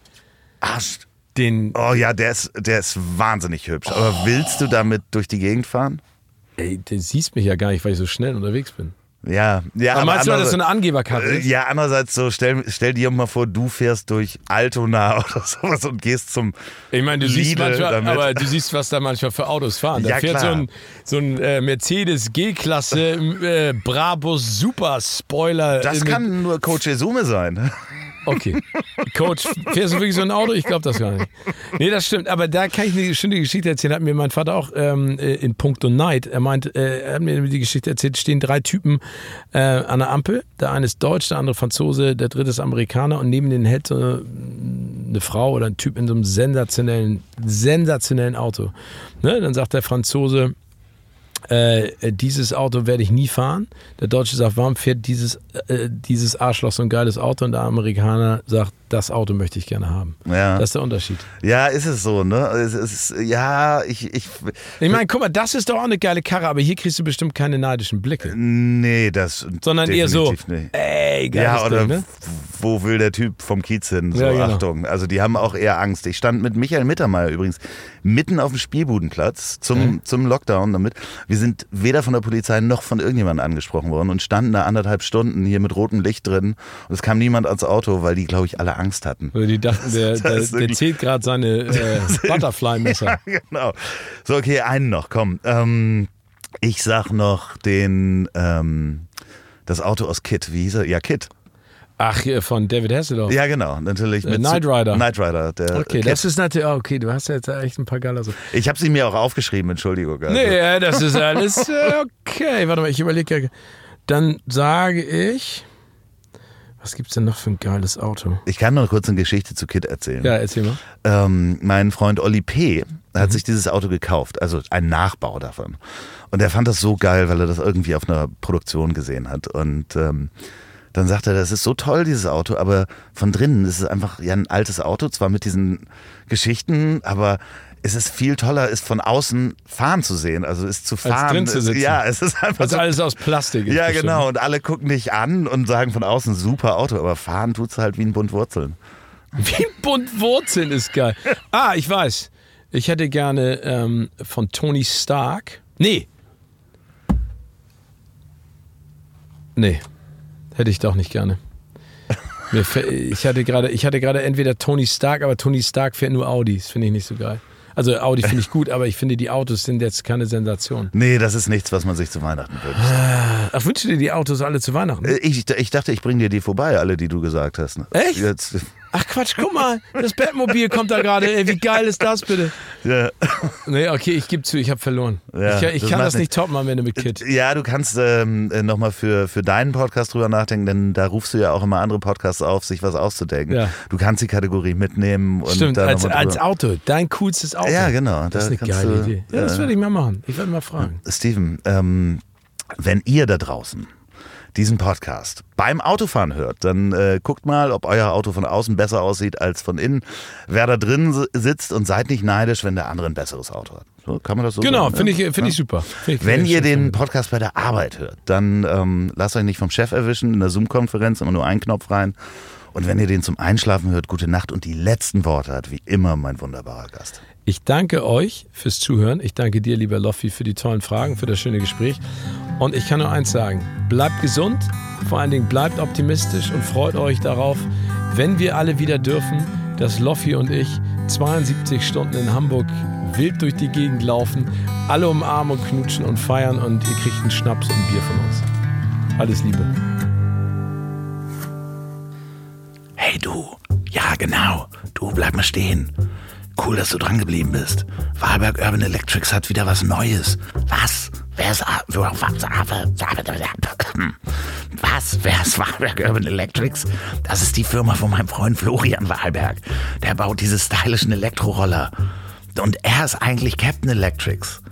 Ah, Den, oh ja, der ist, der ist wahnsinnig hübsch. Aber willst du damit durch die Gegend fahren? Ey, du siehst mich ja gar nicht, weil ich so schnell unterwegs bin. Ja, ja. Aber meinst du, dass das so eine Angeberkarre Äh, ist? Ja, andererseits so, stell, stell dir mal vor, du fährst durch Altona oder sowas und gehst zum Ich meine, du siehst Lidl manchmal, damit. aber du siehst, was da manchmal für Autos fahren. Da Ja, fährt klar. so ein, so ein äh, Mercedes G-Klasse äh, Brabus Super Spoiler. Das äh, kann nur Coach Esume sein. Okay. Coach, fährst du wirklich so ein Auto? Ich glaube das gar nicht. Nee, das stimmt. Aber da kann ich eine schöne Geschichte erzählen. Hat mir mein Vater auch ähm, äh, in Puncto Night. Er meint, äh, er hat mir die Geschichte erzählt, stehen drei Typen äh, an der Ampel. Der eine ist Deutsch, der andere Franzose, der dritte ist Amerikaner und neben denen hält so eine, eine Frau oder ein Typ in so einem sensationellen, sensationellen Auto. Ne? Dann sagt der Franzose, äh, dieses Auto werde ich nie fahren. Der Deutsche sagt, warum fährt dieses, äh, dieses Arschloch so ein geiles Auto? Und der Amerikaner sagt, das Auto möchte ich gerne haben. Ja. Das ist der Unterschied. Ja, ist es so, ne? Es ist, ja, ich, ich. Ich meine, guck mal, das ist doch auch eine geile Karre, aber hier kriegst du bestimmt keine neidischen Blicke. Nee, das. Sondern eher so, nicht. ey, geiles Ja, oder Ding, ne? Wo will der Typ vom Kiez hin? So, Ja, genau. Achtung. Also die haben auch eher Angst. Ich stand mit Michael Mittermeier übrigens mitten auf dem Spielbudenplatz zum, zum Lockdown damit. Wir sind weder von der Polizei noch von irgendjemandem angesprochen worden und standen da anderthalb Stunden hier mit rotem Licht drin und es kam niemand ans Auto, weil die, glaube ich, alle Angst hatten. Weil die dachten, der, der, der zählt gerade seine äh, Butterfly-Messer. genau. So, okay, einen noch, komm. Ähm, ich sag noch den, ähm, das Auto aus Kit, wie hieß er? Ja, Kit. Ach, hier von David Hasselhoff. Ja, genau, natürlich. Äh, mit Knight Rider. Knight Rider, der Okay, Kit. das ist natürlich, oh, okay, du hast ja jetzt echt ein paar geile so. Ich habe sie mir auch aufgeschrieben, Entschuldigung. Also. Nee, ja, das ist alles äh, okay. Warte mal, ich überlege ja. Dann sage ich, was gibt's denn noch für ein geiles Auto? Ich kann noch kurz eine Geschichte zu Kit erzählen. Ja, erzähl mal. Ähm, mein Freund Olli P. Mhm. hat sich dieses Auto gekauft, also ein Nachbau davon. Und er fand das so geil, weil er das irgendwie auf einer Produktion gesehen hat. Und ähm, dann sagt er, das ist so toll, dieses Auto, aber von drinnen ist es einfach ja ein altes Auto, zwar mit diesen Geschichten, aber es ist viel toller, ist von außen fahren zu sehen, also ist zu fahren. drin zu sitzen. Ja, es ist einfach Was so, alles aus Plastik ist. Ja, bestimmt. genau. Und alle gucken dich an und sagen von außen, super Auto, aber fahren tut's halt wie ein Bund Wurzeln. Wie ein Bund Wurzeln ist geil. Ah, ich weiß. Ich hätte gerne ähm, von Tony Stark. Nee. Nee. Hätte ich doch nicht gerne. Ich hatte gerade, ich hatte gerade entweder Tony Stark, aber Tony Stark fährt nur Audis, finde ich nicht so geil. Also Audi finde ich gut, aber ich finde die Autos sind jetzt keine Sensation. Nee, das ist nichts, was man sich zu Weihnachten wünscht. Ach, wünschst du dir die Autos alle zu Weihnachten? Äh, Ich, ich dachte, ich bringe dir die vorbei, alle, die du gesagt hast. ne? Echt? Jetzt, Ach Quatsch, guck mal, das Batmobil kommt da gerade. Ey, wie geil ist das bitte? ja. Nee, okay, ich gebe zu, ich habe verloren. Ja, ich ich das kann das nicht toppen am Ende mit Kit. ja, du kannst ähm, nochmal für, für deinen Podcast drüber nachdenken, denn da rufst du ja auch immer andere Podcasts auf, sich was auszudenken. Ja. Du kannst die Kategorie mitnehmen und Stimmt, als, als Auto, dein coolstes Auto. Ja, genau. Das ist da eine kannst geile du- Idee. Ja, das werde ich mal machen. Ich werde mal fragen. Steven, ähm, wenn ihr da draußen diesen Podcast beim Autofahren hört, dann äh, guckt mal, ob euer Auto von außen besser aussieht als von innen. Wer da drin si- sitzt und seid nicht neidisch, wenn der andere ein besseres Auto hat. So, kann man das so Genau, finde ja? ich, find ich super. Find ich, Wenn ich ihr den Podcast bei der Arbeit hört, dann ähm, lasst euch nicht vom Chef erwischen, in der Zoom-Konferenz immer nur einen Knopf rein. Und wenn ihr den zum Einschlafen hört, gute Nacht und die letzten Worte hat wie immer mein wunderbarer Gast. Ich danke euch fürs Zuhören. Ich danke dir, lieber Loffi, für die tollen Fragen, für das schöne Gespräch. Und ich kann nur eins sagen: Bleibt gesund, vor allen Dingen bleibt optimistisch und freut euch darauf, wenn wir alle wieder dürfen, dass Loffi und ich 72 Stunden in Hamburg wild durch die Gegend laufen, alle umarmen und knutschen und feiern und ihr kriegt einen Schnaps und ein Bier von uns. Alles Liebe. Hey du, ja genau, du bleib mal stehen. Cool, dass du dran geblieben bist. Wahlberg Urban Electrics hat wieder was Neues. Was? Wer ist was? Was? Wer ist Wahlberg Urban Electrics? Das ist die Firma von meinem Freund Florian Wahlberg. Der baut diese stylischen Elektroroller. Und er ist eigentlich Captain Electrics.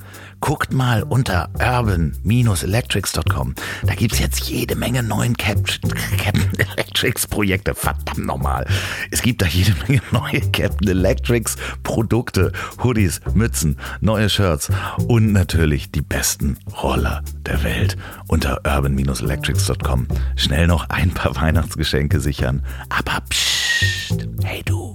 Guckt mal unter urban-electrics.com. Da gibt's jetzt jede Menge neuen Captain, Captain Electrics Projekte. Verdammt nochmal. Es gibt da jede Menge neue Captain Electrics Produkte. Hoodies, Mützen, neue Shirts und natürlich die besten Roller der Welt unter urban-electrics.com. Schnell noch ein paar Weihnachtsgeschenke sichern. Aber psst, hey du.